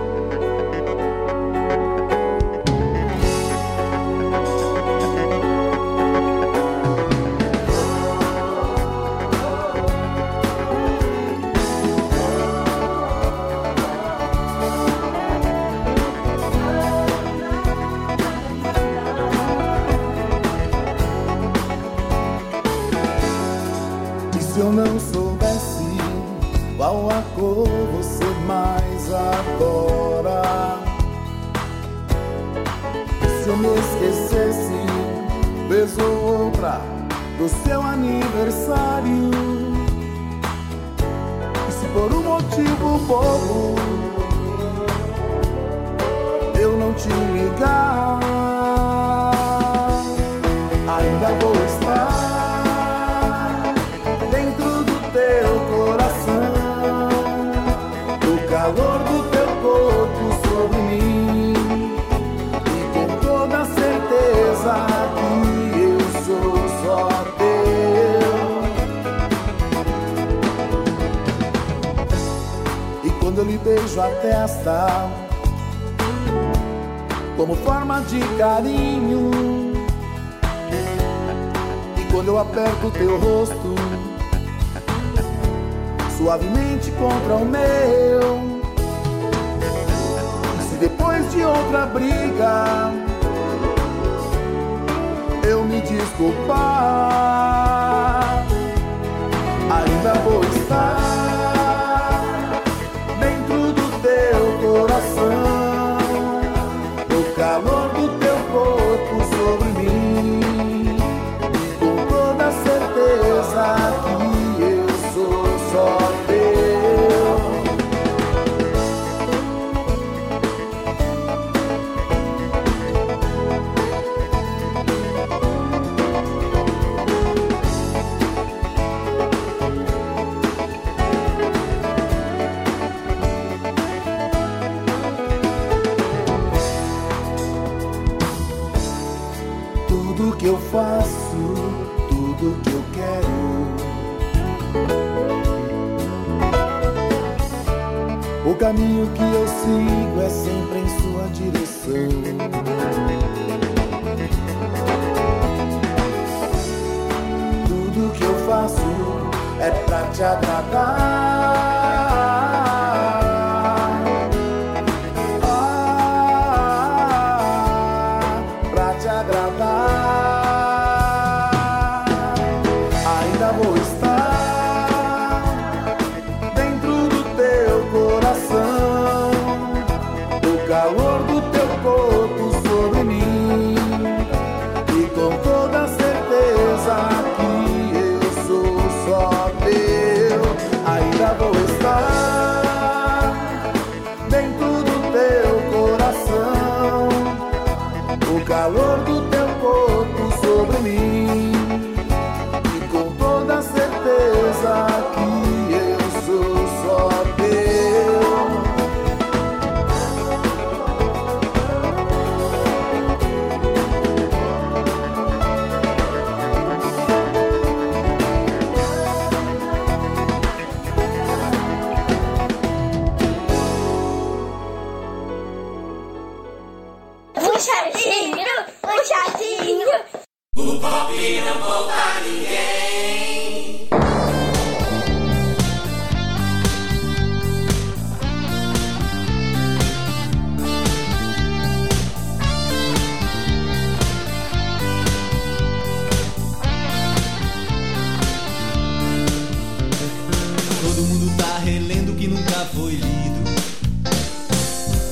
Nunca foi lido.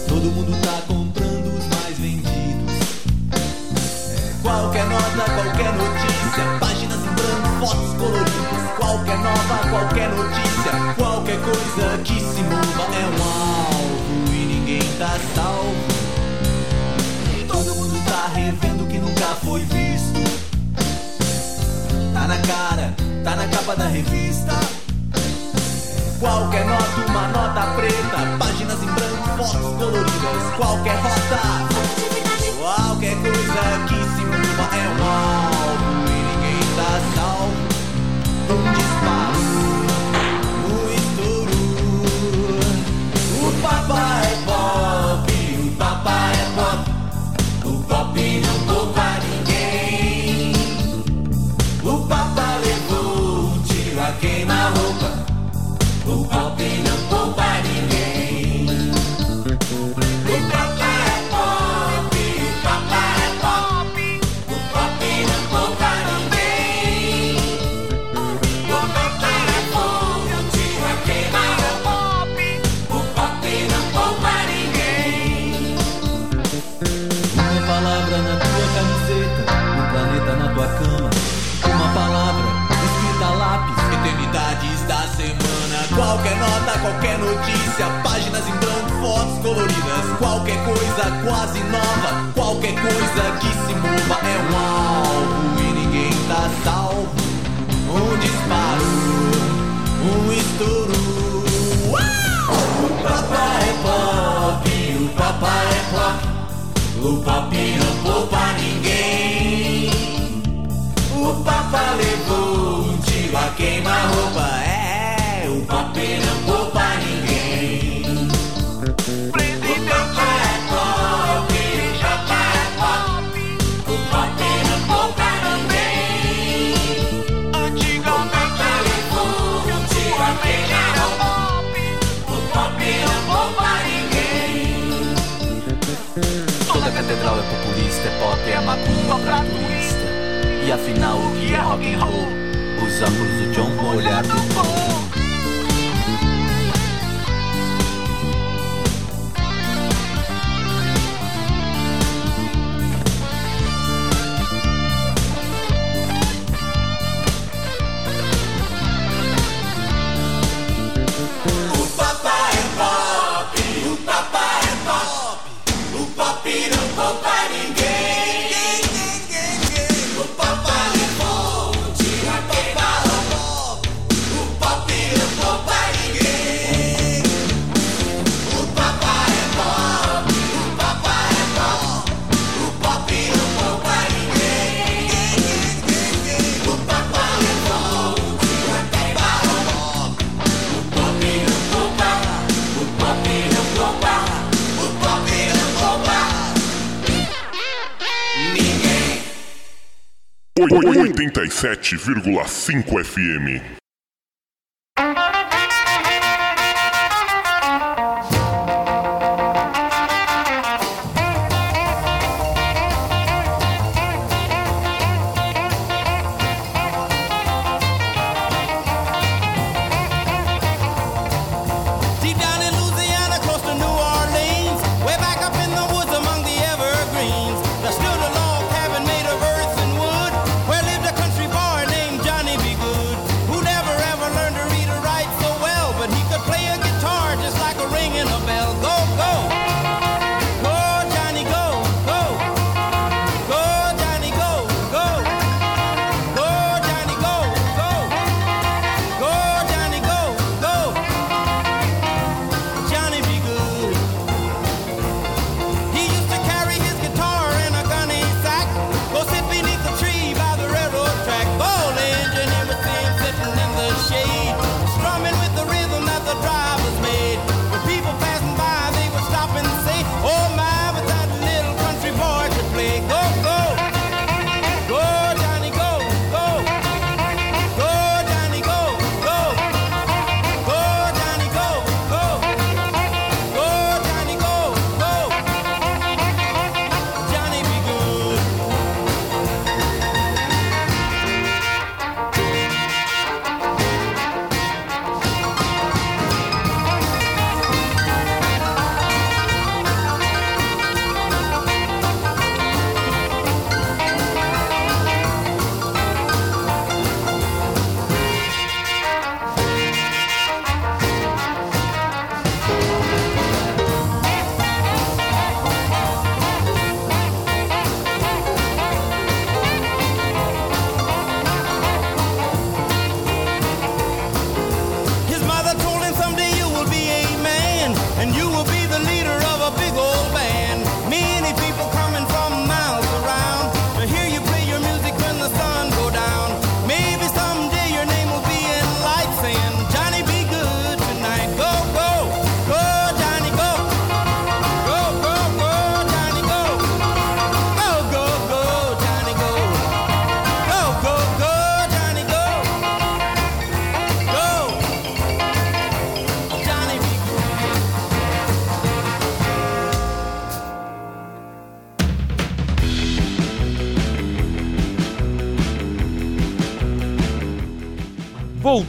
Todo mundo tá comprando os mais vendidos. É, qualquer nota, qualquer notícia, páginas em branco, fotos coloridas. Qualquer nova, qualquer notícia, qualquer coisa que se mova é um alvo e ninguém tá salvo. Todo mundo tá revendo o que nunca foi visto. Tá na cara, tá na capa da revista. Qualquer nota, uma nota preta, páginas em branco, fotos coloridas, qualquer rota, qualquer coisa que se mova é um alvo e ninguém tá salvo. Um disparo, um estouro. O papai O pop não poupa ninguém. Qualquer notícia, páginas em branco, fotos coloridas. Qualquer coisa quase nova, qualquer coisa que se mova é um alvo e ninguém tá salvo. Um disparo, um estouro. Uau! O papai é pop, o papai é pop. O pop não poupa ninguém. O papa levou um tiro a queima-roupa. É, o pop não poupa Clau é populista, é pop, é macumba pra turista. E afinal, o que é rock and roll? Os óculos do John, o 87,5 FM.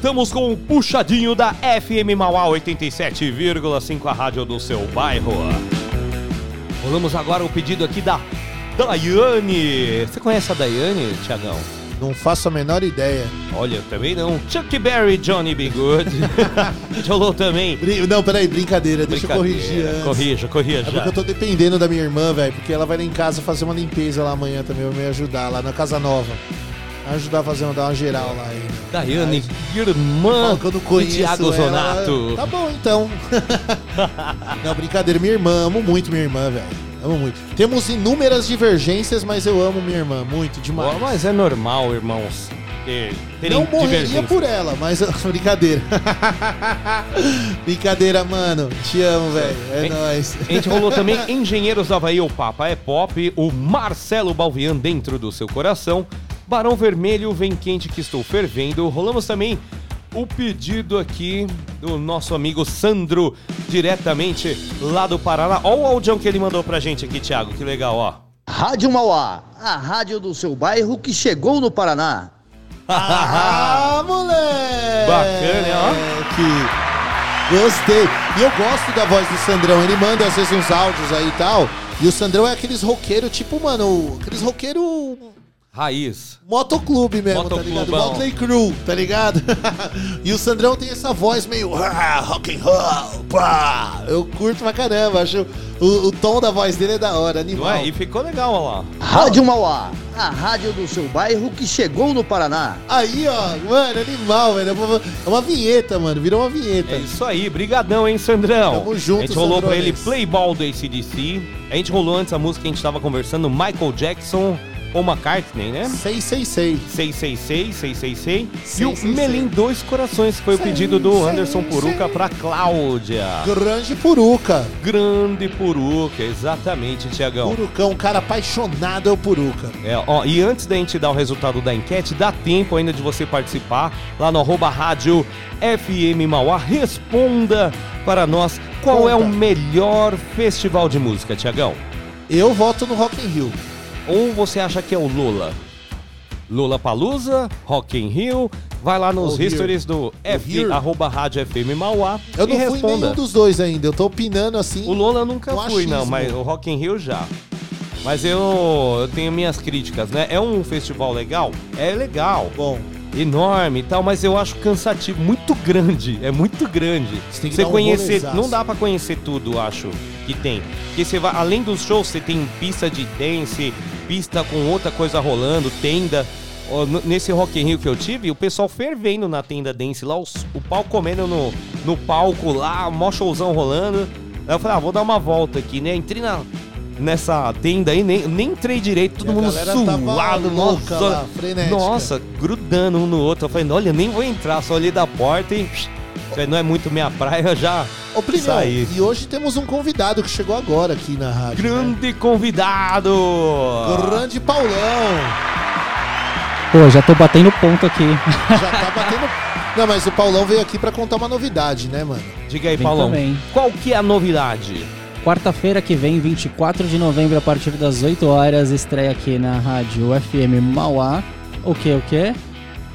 Voltamos com o puxadinho da FM Mauá 87,5, a rádio do seu bairro. Rolamos agora o pedido aqui da Daiane. Você conhece a Daiane, Tiagão? Não faço a menor ideia. Olha, também não. Chuck Berry, Johnny B. Good. Rolou também. Brin- Não, peraí, brincadeira, deixa eu corrigir antes. corrija, corrija. É porque eu tô dependendo da minha irmã, velho, porque ela vai lá em casa fazer uma limpeza lá amanhã também, vai me ajudar lá na Casa Nova. Ajudar a fazer uma, dar uma geral lá ainda. Daiane, irmã eu não conheço de Thiago. Zonato. Tá bom, então. não, brincadeira, minha irmã, amo muito minha irmã, velho. Amo muito. Temos inúmeras divergências, mas eu amo minha irmã, muito, demais. Mas é normal, irmãos. ter- Não morreria por ela, mas brincadeira. brincadeira, mano. Te amo, velho. É Hein? nóis. A gente rolou também Engenheiros do Havaí, o Papa é Pop, o Marcelo Balvian dentro do seu coração, Barão Vermelho, Vem Quente que Estou Fervendo. Rolamos também o pedido aqui do nosso amigo Sandro, diretamente lá do Paraná. Olha o audião que ele mandou pra gente aqui, Thiago, que legal, ó. Rádio Mauá, a rádio do seu bairro que chegou no Paraná. Ah, moleque! Bacana, ó. Gostei. E eu gosto da voz do Sandrão. Ele manda às vezes uns áudios aí e tal. E o Sandrão é aqueles roqueiro, tipo, mano, aqueles roqueiro Raiz. motoclube mesmo, tá ligado? Motoclubão. Motley Crew, tá ligado? e o Sandrão tem essa voz meio ah, rock and roll, pá. Eu curto pra caramba, acho o, o tom da voz dele é da hora, Não animal. é? E ficou legal, ó lá. Rádio Mauá, a rádio do seu bairro que chegou no Paraná. Aí, ó, mano, animal, velho. É uma- É uma vinheta, mano. Virou uma vinheta. É isso aí, brigadão, hein, Sandrão? Tamo junto, A gente rolou pra Sandrones. ele Playball do ACDC. A gente rolou antes a música que a gente tava conversando, Michael Jackson ou McCartney, né? 666. 666, 666. E 666. o Melim Dois Corações, que foi o pedido do Anderson Puruca pra Cláudia. Grande Puruca. Grande Puruca, exatamente, Tiagão. Purucão, um cara apaixonado é o Puruca. É, ó, e antes da gente dar o resultado da enquete, dá tempo ainda de você participar lá no arroba rádio FM Mauá. Responda para nós qual é o melhor festival de música, Tiagão. Eu voto no Rock in Rio. Ou você acha que é o Lula? Lula Palusa, Rock in Rio, vai lá nos O Here. histories do F, Here. arroba rádio FM Mauá Eu não fui responda. nenhum dos dois ainda. Eu tô opinando assim. O Lola eu nunca fui, não, achismo. mas o Rock in Rio já. Mas eu, eu tenho minhas críticas, né? É um festival legal? É legal. Bom. Enorme e tal, mas eu acho cansativo, muito grande, é muito grande. Você tem que Você dar um conhecer, não dá pra conhecer tudo, eu acho que tem. Porque você vai, além dos shows, você tem pista de dance, pista com outra coisa rolando, tenda. Nesse Rock in Rio que eu tive, o pessoal fervendo na tenda dance lá, os- o pau comendo no, no palco lá, mó showzão rolando. Aí eu falei, ah, vou dar uma volta aqui, né? Entrei na, nessa tenda aí, nem, nem entrei direito, todo mundo suado, louca nossa. lá. Nossa, grudando um no outro. Eu falei, olha, nem vou entrar, só olhei da porta e. Falei, não é muito minha praia, eu já Ô, Plinio, saí. e hoje temos um convidado que chegou agora aqui na rádio. né? Grande convidado! Grande Paulão. Pô, já tô batendo ponto aqui. Já tá batendo. Não, mas o Paulão veio aqui pra contar uma novidade, né, mano? Diga aí, Vem Paulão. também. Qual que é a novidade? Quarta-feira que vem, 24 de novembro, a partir das 8 horas, estreia aqui na rádio FM Mauá. O que, o que?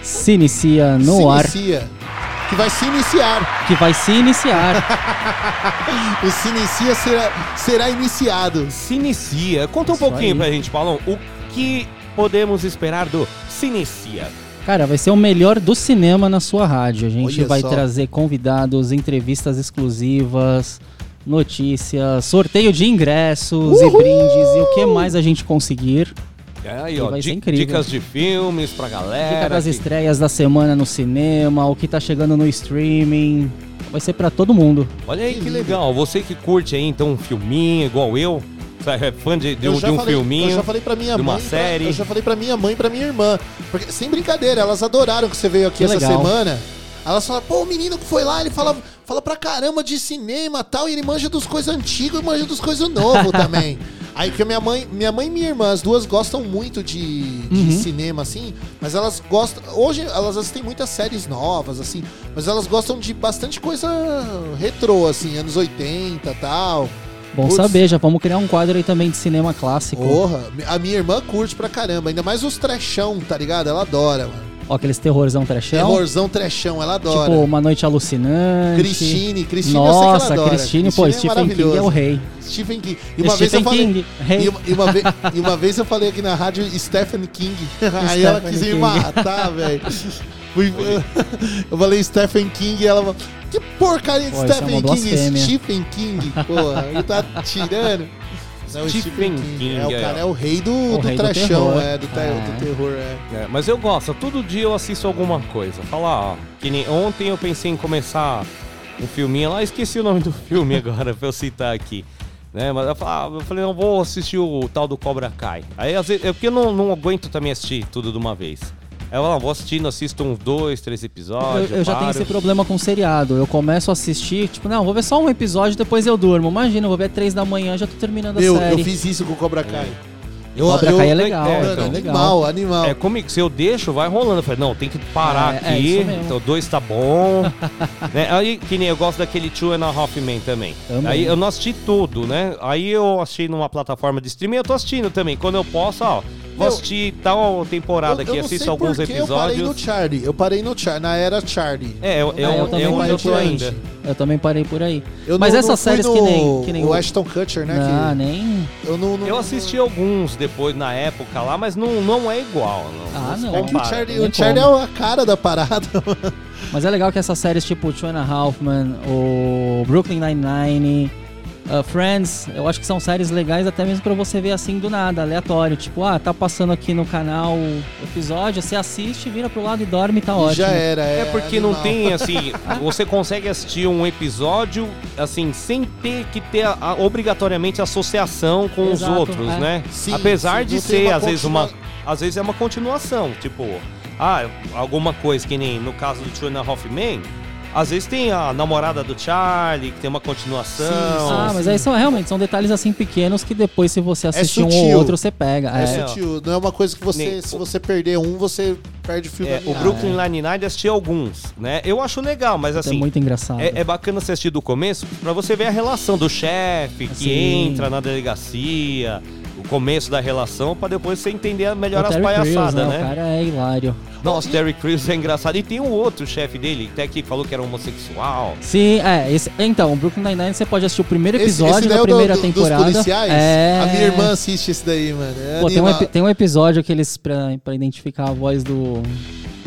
Se inicia no se ar. inicia. Que vai se iniciar. Que vai se iniciar. o se inicia será, será iniciado. Se inicia. Conta um Isso pouquinho aí. pra gente, Paulão. O que podemos esperar do Se Inicia? Cara, vai ser o melhor do cinema na sua rádio. A gente Olha vai só. trazer convidados, entrevistas exclusivas, notícias, sorteio de ingressos e brindes e o que mais a gente conseguir. É aí, ó, vai ser di- incrível. dicas de filmes pra galera. Dica das que- estreias da semana no cinema, o que tá chegando no streaming. Vai ser pra todo mundo. Olha aí que legal. Você que curte aí, então, um filminho igual eu, é fã de, de Eu um, já de um falei- filminho, Eu já falei pra minha de uma mãe. pra- série. eu já falei pra minha mãe e pra minha irmã. Porque, sem brincadeira, elas adoraram que você veio aqui Que essa legal. semana. Elas falaram, pô, o menino que foi lá, ele fala, fala pra caramba de cinema e tal, e ele manja dos coisas antigas e manja dos coisas novas também. Aí que minha mãe, minha mãe e minha irmã, as duas gostam muito de, de Uhum. cinema, assim, mas elas gostam. Hoje elas assistem muitas séries novas, assim, mas elas gostam de bastante coisa retrô, assim, anos 80 e tal. Bom Putz, saber, já vamos criar um quadro aí também de cinema clássico. Porra, a minha irmã curte pra caramba, ainda mais os trechão, tá ligado? Ela adora, mano. Ó, aqueles terrorzão trechão. Terrorzão trechão, ela adora. Tipo, Uma Noite Alucinante. Cristine, Cristine eu sei que ela Nossa, adora. Cristine, pô, Cristine é Stephen King é o rei. Stephen King. E uma vez Stephen eu falei. King, rei. E uma, e uma vez, e uma vez eu falei aqui na rádio Stephen King. Aí ela quis me King. matar, velho. Eu falei Stephen King e ela falou, que porcaria de Pô, é Stephen King? Stephen King, porra, ele tá tirando. Não, Stephen King, é o é. cara, é o rei do, O do rei do é, do, te- É. do terror, é. É, mas eu gosto, todo dia eu assisto alguma coisa. Falar, ó, que nem ontem eu pensei em começar um filminho lá, esqueci o nome do filme agora pra eu citar aqui. Né? Mas eu falei, eu falei, não vou assistir o tal do Cobra Kai. Aí às vezes, é porque eu não, não aguento também assistir tudo de uma vez. Aí eu falo, vou assistindo, assisto uns dois, três episódios. Eu, eu já tenho esse problema com seriado. Eu começo a assistir, tipo, não, vou ver só um episódio, depois eu durmo. Imagina, eu vou ver três da manhã, já tô terminando a Eu, série. eu fiz isso com o Cobra Kai. Eu- Cobra eu- Kai é legal, É, é, então. legal. Animal, animal. É comigo, se eu deixo, vai rolando. Eu falei, não, tem que parar É, é aqui. mesmo. então, dois tá bom. né? Aí, que nem eu gosto daquele Two and a Half Men também. Também. Aí eu não assisti tudo, né? Aí eu assisti numa plataforma de streaming eu tô assistindo também. Quando eu posso, ó, vou Eu- assistir tal temporada aqui, eu assisto alguns que Eu parei no episódios. Charlie. Eu parei no Charlie, na era Charlie. É, eu, eu, É, eu eu, também eu, parei eu por aí. ainda. Eu também parei por aí. Eu Mas não- essas não séries no- que nem, que nem o Ashton Kutcher, né? Ah, que- nem. Eu não, não- Eu assisti alguns depois na época lá, mas não, não é igual. Não, Ah, não. É que o. Charlie, o Charlie é a cara da parada. Mas é legal que essas séries tipo Two and a Halfman, o Brooklyn Nine-Nine, uh, Friends, eu acho que são séries legais até mesmo pra você ver assim do nada, aleatório. Tipo, ah, tá passando aqui no canal o episódio, você assiste, vira pro lado e dorme e tá ótimo. Já era, é. É porque não animal. tem, assim, você consegue assistir um episódio, assim, sem ter que ter a- a- obrigatoriamente associação com Exato, os outros, é. né? Sim, Apesar sim, de não ser, às vezes, uma, às vezes é uma continuação, tipo, ah, alguma coisa que nem no caso do Two and a Half Men, às vezes tem a namorada do Charlie, que tem uma continuação. Ah, mas aí são realmente são detalhes assim pequenos que depois, se você assistir um ou outro, você pega. É, É. sutil. Não é uma coisa que você, Nem- se você perder um, você perde o fio É, o. Brooklyn Nine-Nine assisti alguns, né? Eu acho legal, mas é assim, muito engraçado. É, é bacana você assistir do começo pra você ver a relação do chefe que Sim. entra na delegacia, começo da relação, pra depois você entender melhor o as palhaçadas, né? né? O cara é hilário. Nossa, Terry Crews é engraçado. E tem um outro chefe dele, até que falou que era homossexual. Sim, é. Esse, então, o Brooklyn Nine-Nine você pode assistir o primeiro Esse- episódio esse é da o do- primeira do- temporada. Dos policiais? É. A minha irmã assiste esse daí, mano. É Pô, tem um, tem um episódio que eles, pra, pra identificar a voz do,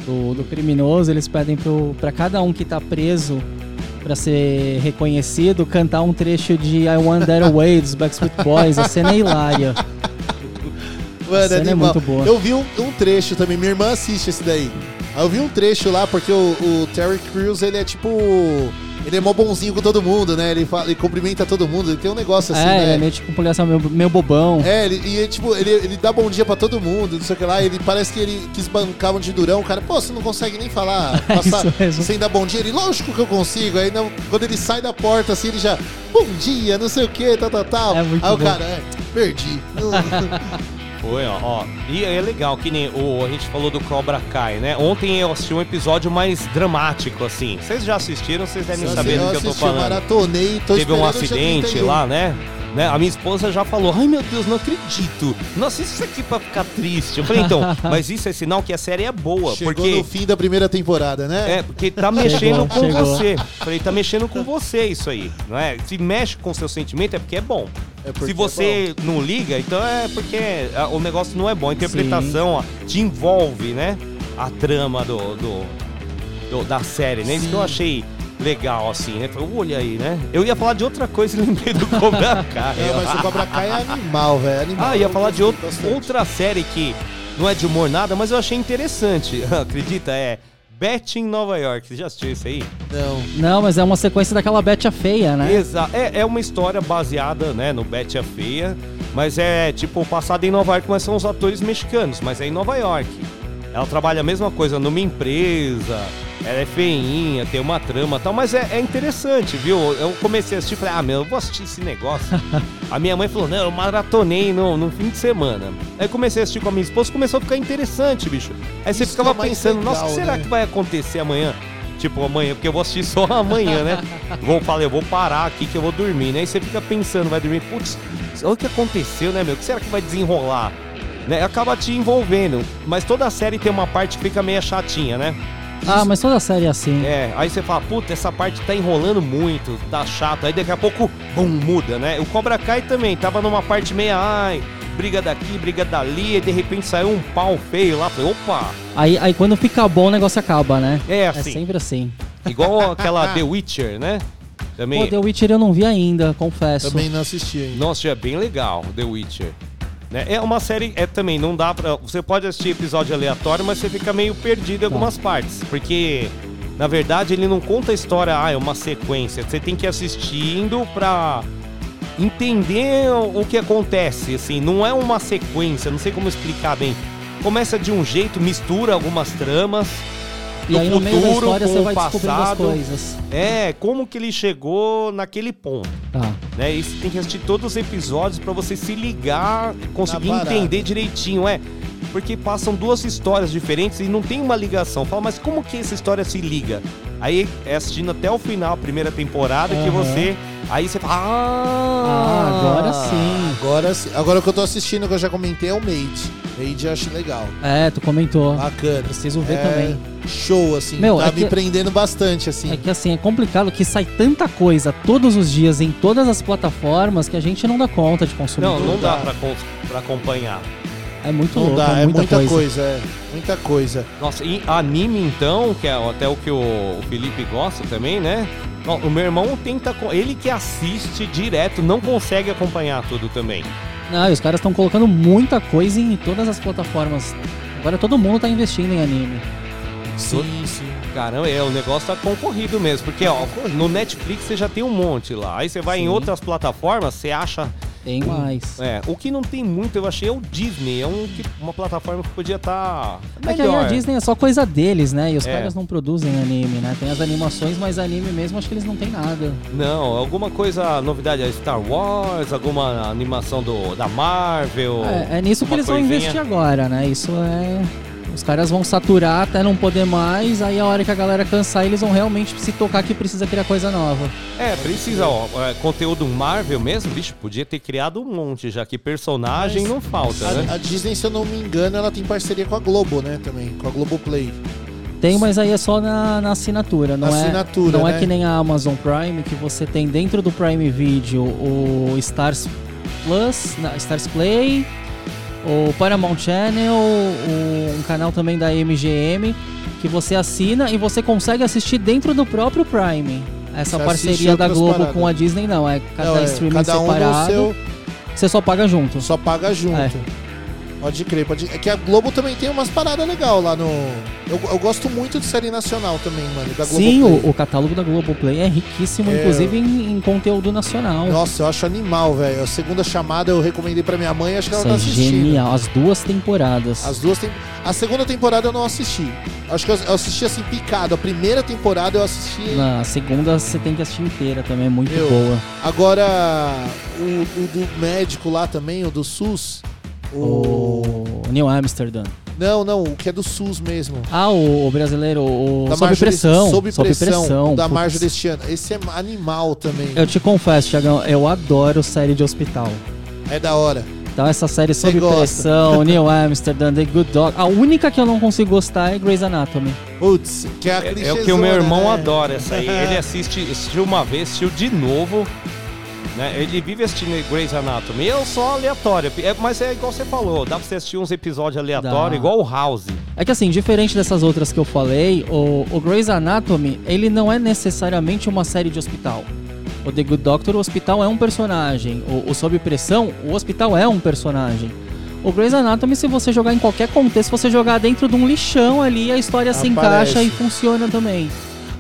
do, do criminoso, eles pedem pro, pra cada um que tá preso pra ser reconhecido, cantar um trecho de I Want That Away dos Backstreet Boys. A cena é hilária. Mano, A cena é animal. muito boa. Eu vi um, um trecho também, minha irmã assiste esse daí. Aí eu vi um trecho lá, porque o, o Terry Crews, ele é tipo. Ele é mó bonzinho com todo mundo, né? Ele, fala, ele cumprimenta todo mundo, ele tem um negócio assim, é, né? é meio tipo um policial meio, meio bobão. É, ele, e ele, tipo, ele, ele dá bom dia pra todo mundo, não sei o que lá. Ele parece que ele quis bancar um de durão. O cara, pô, você não consegue nem falar, É passar isso mesmo. sem dar bom dia. Ele, lógico que eu consigo. Aí não, quando ele sai da porta, assim, ele já, bom dia, não sei o que, tal, tal, tal. É muito Aí o bom. cara, é, perdi. Foi, ó, ó. E é legal, que nem o, a gente falou do Cobra Kai, né? Ontem eu assisti um episódio mais dramático, assim. Vocês já assistiram, vocês devem Eu saber do que eu tô assisti, eu falando. maratonei, tô Teve um acidente 31. lá, né? né? A minha esposa já falou: Ai meu Deus, não acredito. Não assiste isso aqui pra ficar triste. Eu falei: Então, mas isso é sinal que a série é boa. Chegou porque no fim da primeira temporada, né? É, porque tá mexendo com chegou. você. Falei, tá mexendo com você isso aí, não é? Se mexe com seu sentimento é porque é bom. É Se é você não liga, então é porque ah, o negócio não é bom. A interpretação ó, te envolve, né? A trama do, do, do- da série, né? Isso que eu achei legal, assim, né? Falei, olha aí, né? Eu ia falar de outra coisa e lembrei do Cobra Kai. É, mas o Cobra Kai é animal, velho. Animal. Ah, ia falar de outra série que não é de humor nada, mas eu achei interessante. Acredita? É Bet em Nova York. Você já assistiu isso aí? Não. Não, mas é uma sequência daquela Betty a Feia, né? Exato. É, é uma história baseada, né, no Betty a Feia, mas é tipo passada em Nova York, mas são os atores mexicanos, mas é em Nova York. Ela trabalha a mesma coisa numa empresa, ela é feinha, tem uma trama e tal, mas é, é interessante, viu? Eu comecei a assistir e falei, ah, meu, eu vou assistir esse negócio. a minha mãe falou, não, eu maratonei no, no fim de semana. Aí comecei a assistir com a minha esposa, começou a ficar interessante, bicho. Aí você Isso ficava mais pensando, nossa, o que legal, será né? que vai acontecer amanhã? Tipo, amanhã, porque eu vou assistir só amanhã, né? Vou falar, eu vou parar aqui que eu vou dormir, né? E você fica pensando, vai dormir, putz, olha o que aconteceu, né, meu? O que será que vai desenrolar? Né? Acaba te envolvendo. Mas toda série tem uma parte que fica meio chatinha, né? Ah, mas toda série é assim. É, aí você fala, puta, essa parte tá enrolando muito, tá chato. Aí daqui a pouco, bum, muda, né? O Cobra Kai também, tava numa parte meio, ai, briga daqui, briga dali, e de repente saiu um pau feio lá. Falei, opa! Aí, aí quando fica bom o negócio acaba, né? É assim. É sempre assim. Igual aquela The Witcher, né? Também. Pô, The Witcher eu não vi ainda, confesso. Também não assisti ainda. Nossa, é bem legal, The Witcher. Né? É uma série, é também, não dá pra. Você pode assistir episódio aleatório, mas você fica meio perdido em algumas partes. Porque, na verdade, ele não conta a história, ah, é uma sequência. Você tem que ir assistindo pra entender o que acontece. Assim, não é uma sequência, não sei como explicar bem. Começa de um jeito, mistura algumas tramas. E do aí no meio da futuro história você descobrindo as passado. coisas. É, como que ele chegou naquele ponto. Tá. Né? E você tem que assistir todos os episódios pra você se ligar, conseguir entender direitinho, é. Porque passam duas histórias diferentes e não tem uma ligação. Fala, mas como que essa história se liga? Aí é assistindo até o final, a primeira temporada, que Aham. você. Aí você fala. Ah, Ah, agora sim. Agora sim. Agora o que eu tô assistindo, que eu já comentei, é o Made. Made eu acho legal. É, tu comentou. Bacana. Preciso ver É também. Show, assim. Meu, tá é me que- prendendo bastante, assim. É que assim, é complicado que sai tanta coisa todos os dias em todas as plataformas que a gente não dá conta de consumir. Não, não dá pra, pra acompanhar. É muito Não louco, dá, é é muita, muita coisa. coisa, é. Muita coisa. Nossa, e anime então, que é até o que o, Felipe gosta também, né? O meu irmão tenta. Ele que assiste direto, não consegue acompanhar tudo também. Não, e os caras estão colocando muita coisa em todas as plataformas. Agora todo mundo tá investindo em anime. Sim, sim. Caramba, é, o negócio tá concorrido mesmo. Porque, ó, no Netflix você já tem um monte lá. Aí você vai em Sim. outras plataformas, você acha. Tem mais. É, o que não tem muito, eu achei, é o Disney. É um, uma plataforma que podia estar. É que aí a Disney é só coisa deles, né? E os É. caras não produzem anime, né? Tem as animações, mas anime mesmo acho que eles não tem nada. Não, alguma coisa, novidade, a Star Wars, alguma animação do, da Marvel. É, é nisso que eles vão coisinha. investir agora, né? Isso é. Os caras vão saturar até não poder mais, aí a hora que a galera cansar, eles vão realmente se tocar que precisa criar coisa nova. É, precisa, ó, é, conteúdo Marvel mesmo, bicho, podia ter criado um monte, já que personagem Mas não falta, a, né? a Disney, se eu não me engano, ela tem parceria com a Globo, né? Também, com a Globoplay. Tem, mas aí é só na, na assinatura, não Assinatura, é? Não né? é que nem a Amazon Prime, que você tem dentro do Prime Video o Stars Plus, na- Stars Play, o Paramount Channel, o- um canal também da MGM, que você assina e você consegue assistir dentro do próprio Prime. Essa Você parceria da Globo paradas. com a Disney não, é cada Não, é, streaming cada um separado. seu- Você só paga junto. Só paga junto. É. Pode crer, pode É que a Globo também tem umas paradas legais lá no. Eu, eu gosto muito de série nacional também, mano. Da Sim, o, o catálogo da Globoplay é riquíssimo, É. inclusive em, em conteúdo nacional. Nossa, eu acho animal, velho. A segunda chamada eu recomendei pra minha mãe, acho que ela Isso tá é assistindo. genial. As duas temporadas. As duas tem... A segunda temporada eu não assisti. Acho que eu, eu assisti assim picado. A primeira temporada eu assisti. Na segunda você tem que assistir inteira também, é muito Meu, boa. Agora, o, o do médico lá também, o do SUS. O... O Neil Amsterdam. Não, não, o que é do SUS mesmo. Ah, o, o brasileiro, o Da Sob Pressão. Sob pressão. da Putz. Marjorie este ano. Esse é animal também. Eu te confesso, Thiagão, eu adoro série de hospital. É da hora. Então essa série Sob gosta. Pressão, Neil Amsterdam, The Good Dog. A única que eu não consigo gostar é Grey's Anatomy. Putz, que é a É, é o que o meu irmão né? adora essa aí. Ele assiste, assistiu uma vez, assistiu de novo. Né? Ele vive assistindo Grey's Anatomy. Eu só aleatório. É, mas é igual você falou, dá pra você assistir uns episódios aleatórios, Dá. igual o House. É que assim, diferente dessas outras que eu falei, o, o Grey's Anatomy, ele não é necessariamente uma série de hospital. O The Good Doctor, o hospital é um personagem. O, o Sob Pressão, o hospital é um personagem. O Grey's Anatomy, se você jogar em qualquer contexto, se você jogar dentro de um lixão ali, a história se Aparece. encaixa e funciona também.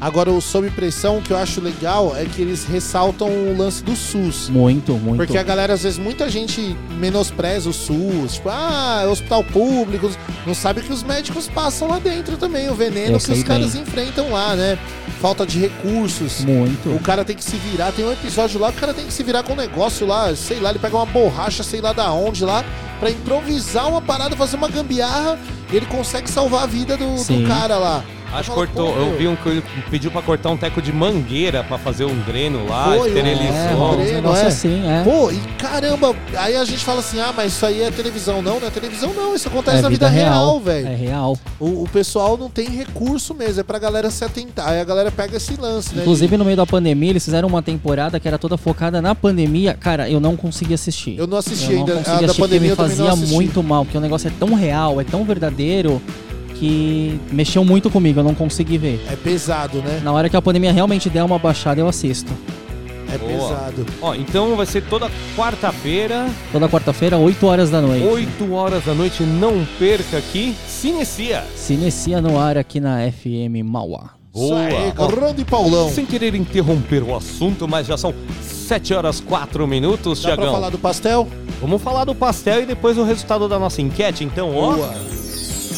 Agora, o Sob Pressão, o que eu acho legal é que eles ressaltam o lance do SUS. Muito, muito. Porque a galera, às vezes, muita gente menospreza o SUS. Tipo, ah, é hospital público. Não sabe que os médicos passam lá dentro também, o veneno que os caras bem. enfrentam lá, né? Falta de recursos. Muito. O cara tem que se virar. Tem um episódio lá que o cara tem que se virar com um negócio lá, sei lá, ele pega uma borracha, sei lá da onde lá, pra improvisar uma parada, fazer uma gambiarra, e ele consegue salvar a vida do, do cara lá. Acho que cortou. pô, Eu vi um que pediu pra cortar um teco de mangueira pra fazer um dreno lá, Foi, esterilizou. É, Dreno, negócios é. assim, é. Pô, e caramba, aí a gente fala assim, ah, mas isso aí é televisão. Não, não é televisão não, isso acontece É na vida, vida real, velho. É real. O, o pessoal não tem recurso mesmo, é pra galera se atentar. Aí a galera pega esse lance, né? Inclusive, no meio da pandemia, eles fizeram uma temporada que era toda focada na pandemia. Cara, eu não consegui assistir. Eu não assisti Eu ainda. Não A consegui da assistir porque pandemia me eu também não fazia muito mal, porque o negócio é tão real, é tão verdadeiro, que mexeu muito comigo, eu não consegui ver. É pesado, né? Na hora que a pandemia realmente der uma baixada, eu assisto. É Boa. pesado. Ó, então vai ser toda quarta-feira, Toda quarta-feira, 8 horas da noite. 8 horas da noite. Não perca aqui. Se inicia. Se inicia no ar aqui na FM Mauá. Boa. aí, grande Paulão. Sem querer interromper o assunto, mas já são 7 horas 4 minutos, Dá Tiagão. falar do pastel? Vamos falar do pastel e depois o resultado da nossa enquete, então, ó. Boa.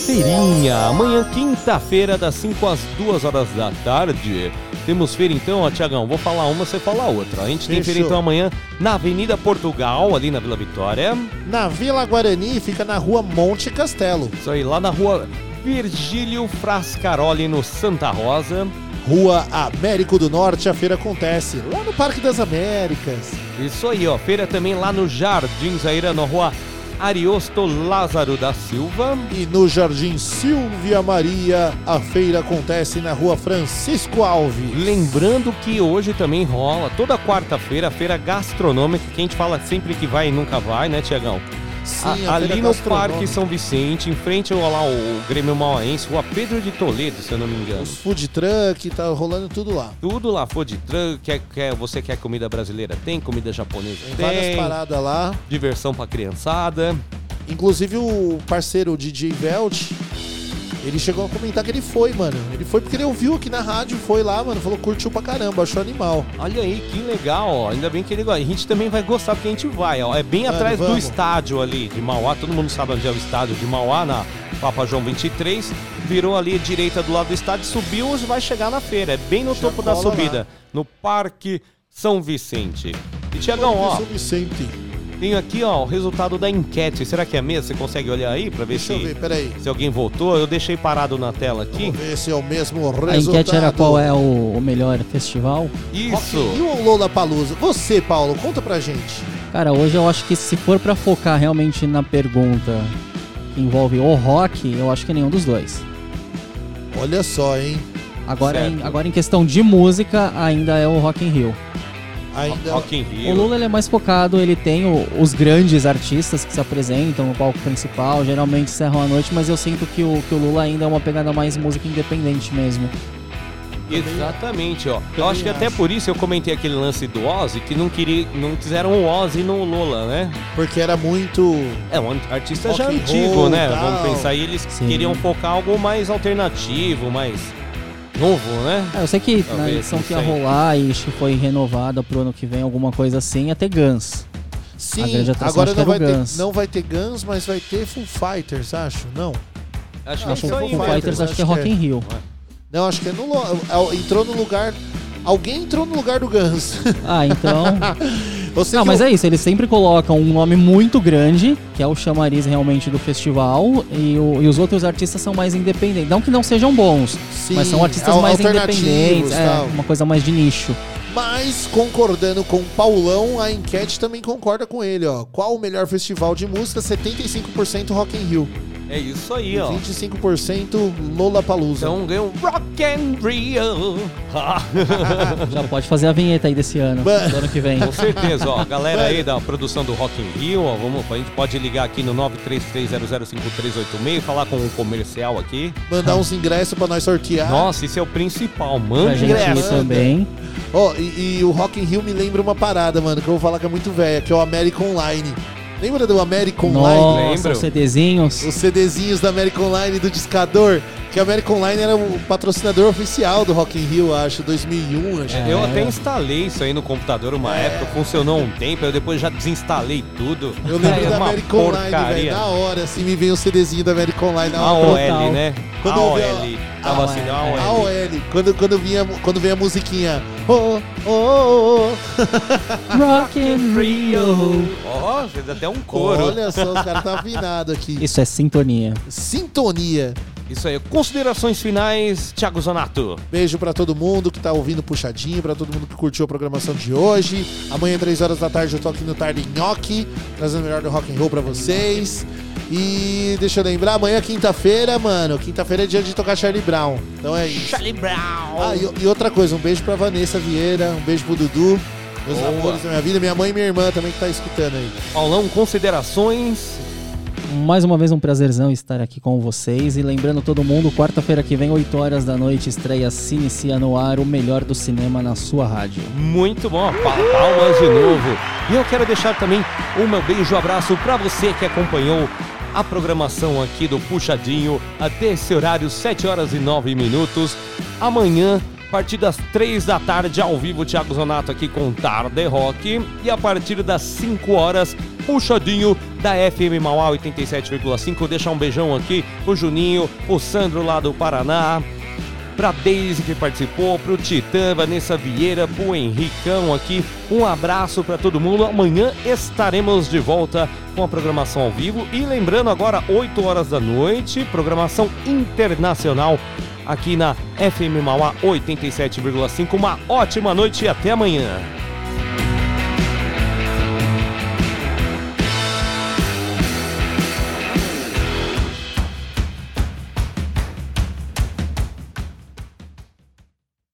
Feirinha. Amanhã, quinta-feira, das 5 às 2 horas da tarde. Temos feira então, ó, Tiagão. Vou falar uma, você fala outra. A gente tem Fechou. feira então amanhã na Avenida Portugal, ali na Vila Vitória. Na Vila Guarani fica na rua Monte Castelo. Isso aí, lá na rua Virgílio Frascaroli, no Santa Rosa. Rua Américo do Norte, a feira acontece lá no Parque das Américas. Isso aí, ó. Feira também lá no Jardim Zaira, na rua Ariosto Lázaro da Silva. E no Jardim Silvia Maria, a feira acontece na rua Francisco Alves. Lembrando que hoje também rola, toda quarta-feira, a feira gastronômica, que a gente fala sempre que vai e nunca vai, né, Tiagão? Sim, a ali feira no. Parque São Vicente, em frente ao lá o Grêmio Mauaense, rua Pedro de Toledo, se eu não me engano. Os food truck, tá rolando tudo lá. Tudo lá, food truck, quer, quer, você quer comida brasileira? Tem, comida japonesa? Tem Tem. várias paradas lá. Diversão pra criançada. Inclusive o parceiro DJ Velt, ele chegou a comentar que ele foi, mano. Ele foi porque ele ouviu aqui na rádio, foi lá, mano, falou curtiu pra caramba, achou animal. Olha aí, que legal, ó. Ainda bem que ele. A gente também vai gostar porque a gente vai, ó. É bem Mano, atrás do vamos. estádio ali de Mauá. Todo mundo sabe onde é o estádio de Mauá, na Papa João 23. Virou ali à direita do lado do estádio, subiu e vai chegar na feira. É bem no topo da cola lá. subida, no Parque São Vicente. E Tiagão, ó, São Vicente. Tem aqui, ó, o resultado da enquete. Será que é mesmo? Você consegue olhar aí pra ver Deixa se eu ver, peraí. se alguém votou? Eu deixei parado na tela aqui. Vamos ver se é o mesmo resultado. A enquete era qual é o, o melhor festival. Isso. E o Lola Palusa? Você, Paulo, conta pra gente. Cara, hoje eu acho que se for pra focar realmente na pergunta que envolve o rock, eu acho que nenhum dos dois. Olha só, hein? Agora, em, agora em questão de música, ainda é o Rock in Rio. Ainda Rock in O Rio. Lula ele é mais focado, ele tem o- os grandes artistas que se apresentam no palco principal, geralmente encerram a noite, mas eu sinto que o, que o Lula ainda é uma pegada mais música independente mesmo. Exatamente, ó. Eu acho que até por isso eu comentei aquele lance do Ozzy, que não, queria, não quiseram o Ozzy no Lola, né? Porque era muito. É um artista já antigo, roll, né? tal. Vamos pensar, e eles Sim. queriam focar algo mais alternativo, mais novo, né? É, eu sei que na Talvez, edição não que ia rolar e foi renovada pro ano que vem, alguma coisa assim, ia ter Guns. Sim, agora não vai, o ter, Guns. não vai ter Guns, mas vai ter Full Fighters, acho. Não. Acho que é Acho que aí Foo mesmo. Fighters acho que é Rock in Rio. Não, acho que é no, é- entrou no lugar. Alguém entrou no lugar do Guns. Ah, então. Eu Não, mas o- é isso, eles sempre colocam um nome muito grande, que é o chamariz realmente do festival, e, o- e os outros artistas são mais independentes. Não que não sejam bons, Sim, mas são artistas al- mais independentes, é, uma coisa mais de nicho. Mas concordando com o Paulão, a enquete também concorda com ele, ó. Qual o melhor festival de música? 75% Rock in Rio. É isso aí, ó. 25% Lollapalooza. Então ganhou Rock and Rio. Já pode fazer a vinheta aí desse ano, Mano. do ano que vem. Com certeza, ó. Galera aí da produção do Rock in Rio, ó, vamos, a gente pode ligar aqui no 933005386 falar com um comercial aqui. Mandar uns ingressos pra nós sortear. Nossa, isso é o principal, ir ingresso. também. Ó, e, e o Rock in Rio me lembra uma parada, mano, que eu vou falar que é muito velha, que é o American Online. Lembra do American Online? Nossa, os CDzinhos. Os CDzinhos da American Online do discador. Que a American Online era o patrocinador oficial do Rock in Rio, acho, 2001, acho. Eu até instalei isso aí no computador uma época, funcionou um tempo, eu depois já desinstalei tudo. Eu lembro É da uma American Online, velho. Na hora, assim, me veio o CDzinho da American Online na A hora. OL, né? Quando a eu OL. vi a- Tava assim, a OL. A OL. Quando, quando, vinha, quando vinha a musiquinha. Oh, oh, oh, oh. Rock in Rio. Ó, fez até um coro. Olha só, os caras tá afinado aqui. Isso é sintonia. Sintonia. Isso aí. Considerações finais, Thiago Zonato. Beijo pra todo mundo que tá ouvindo Puxadinho, pra todo mundo que curtiu a programação de hoje. Amanhã, 3 horas da tarde, eu tô aqui no Tarde Nhoque, trazendo o melhor do rock and roll pra vocês. E deixa eu lembrar, amanhã, quinta-feira, mano. Quinta-feira é dia de tocar Charlie Brown. Então é isso. Charlie Brown. Ah, e, e outra coisa, um beijo pra Vanessa Vieira, um beijo pro Dudu, meus Boa. amores da minha vida, minha mãe e minha irmã também que tá escutando aí. Paulão, considerações. Mais uma vez um prazerzão estar aqui com vocês e lembrando todo mundo, quarta-feira que vem, 8 horas da noite, estreia Se Inicia no Ar, o melhor do cinema na sua rádio. Muito bom, pa- palmas de novo. E eu quero deixar também o meu beijo, abraço pra você que acompanhou a programação aqui do Puxadinho até esse horário, 7 horas e 9 minutos. Amanhã, a partir das 3 da tarde, ao vivo, Thiago Zonato aqui com Tarde Rock. E a partir das 5 horas, puxadinho da FM Mauá 87,5. Deixar um beijão aqui pro Juninho, o Sandro lá do Paraná, pra Daisy que participou, pro Titã, Vanessa Vieira, pro Henricão aqui. Um abraço pra todo mundo. Amanhã estaremos de volta com a programação ao vivo. E lembrando agora, 8 horas da noite, programação internacional aqui na FM Mauá 87,5. Uma ótima noite e até amanhã.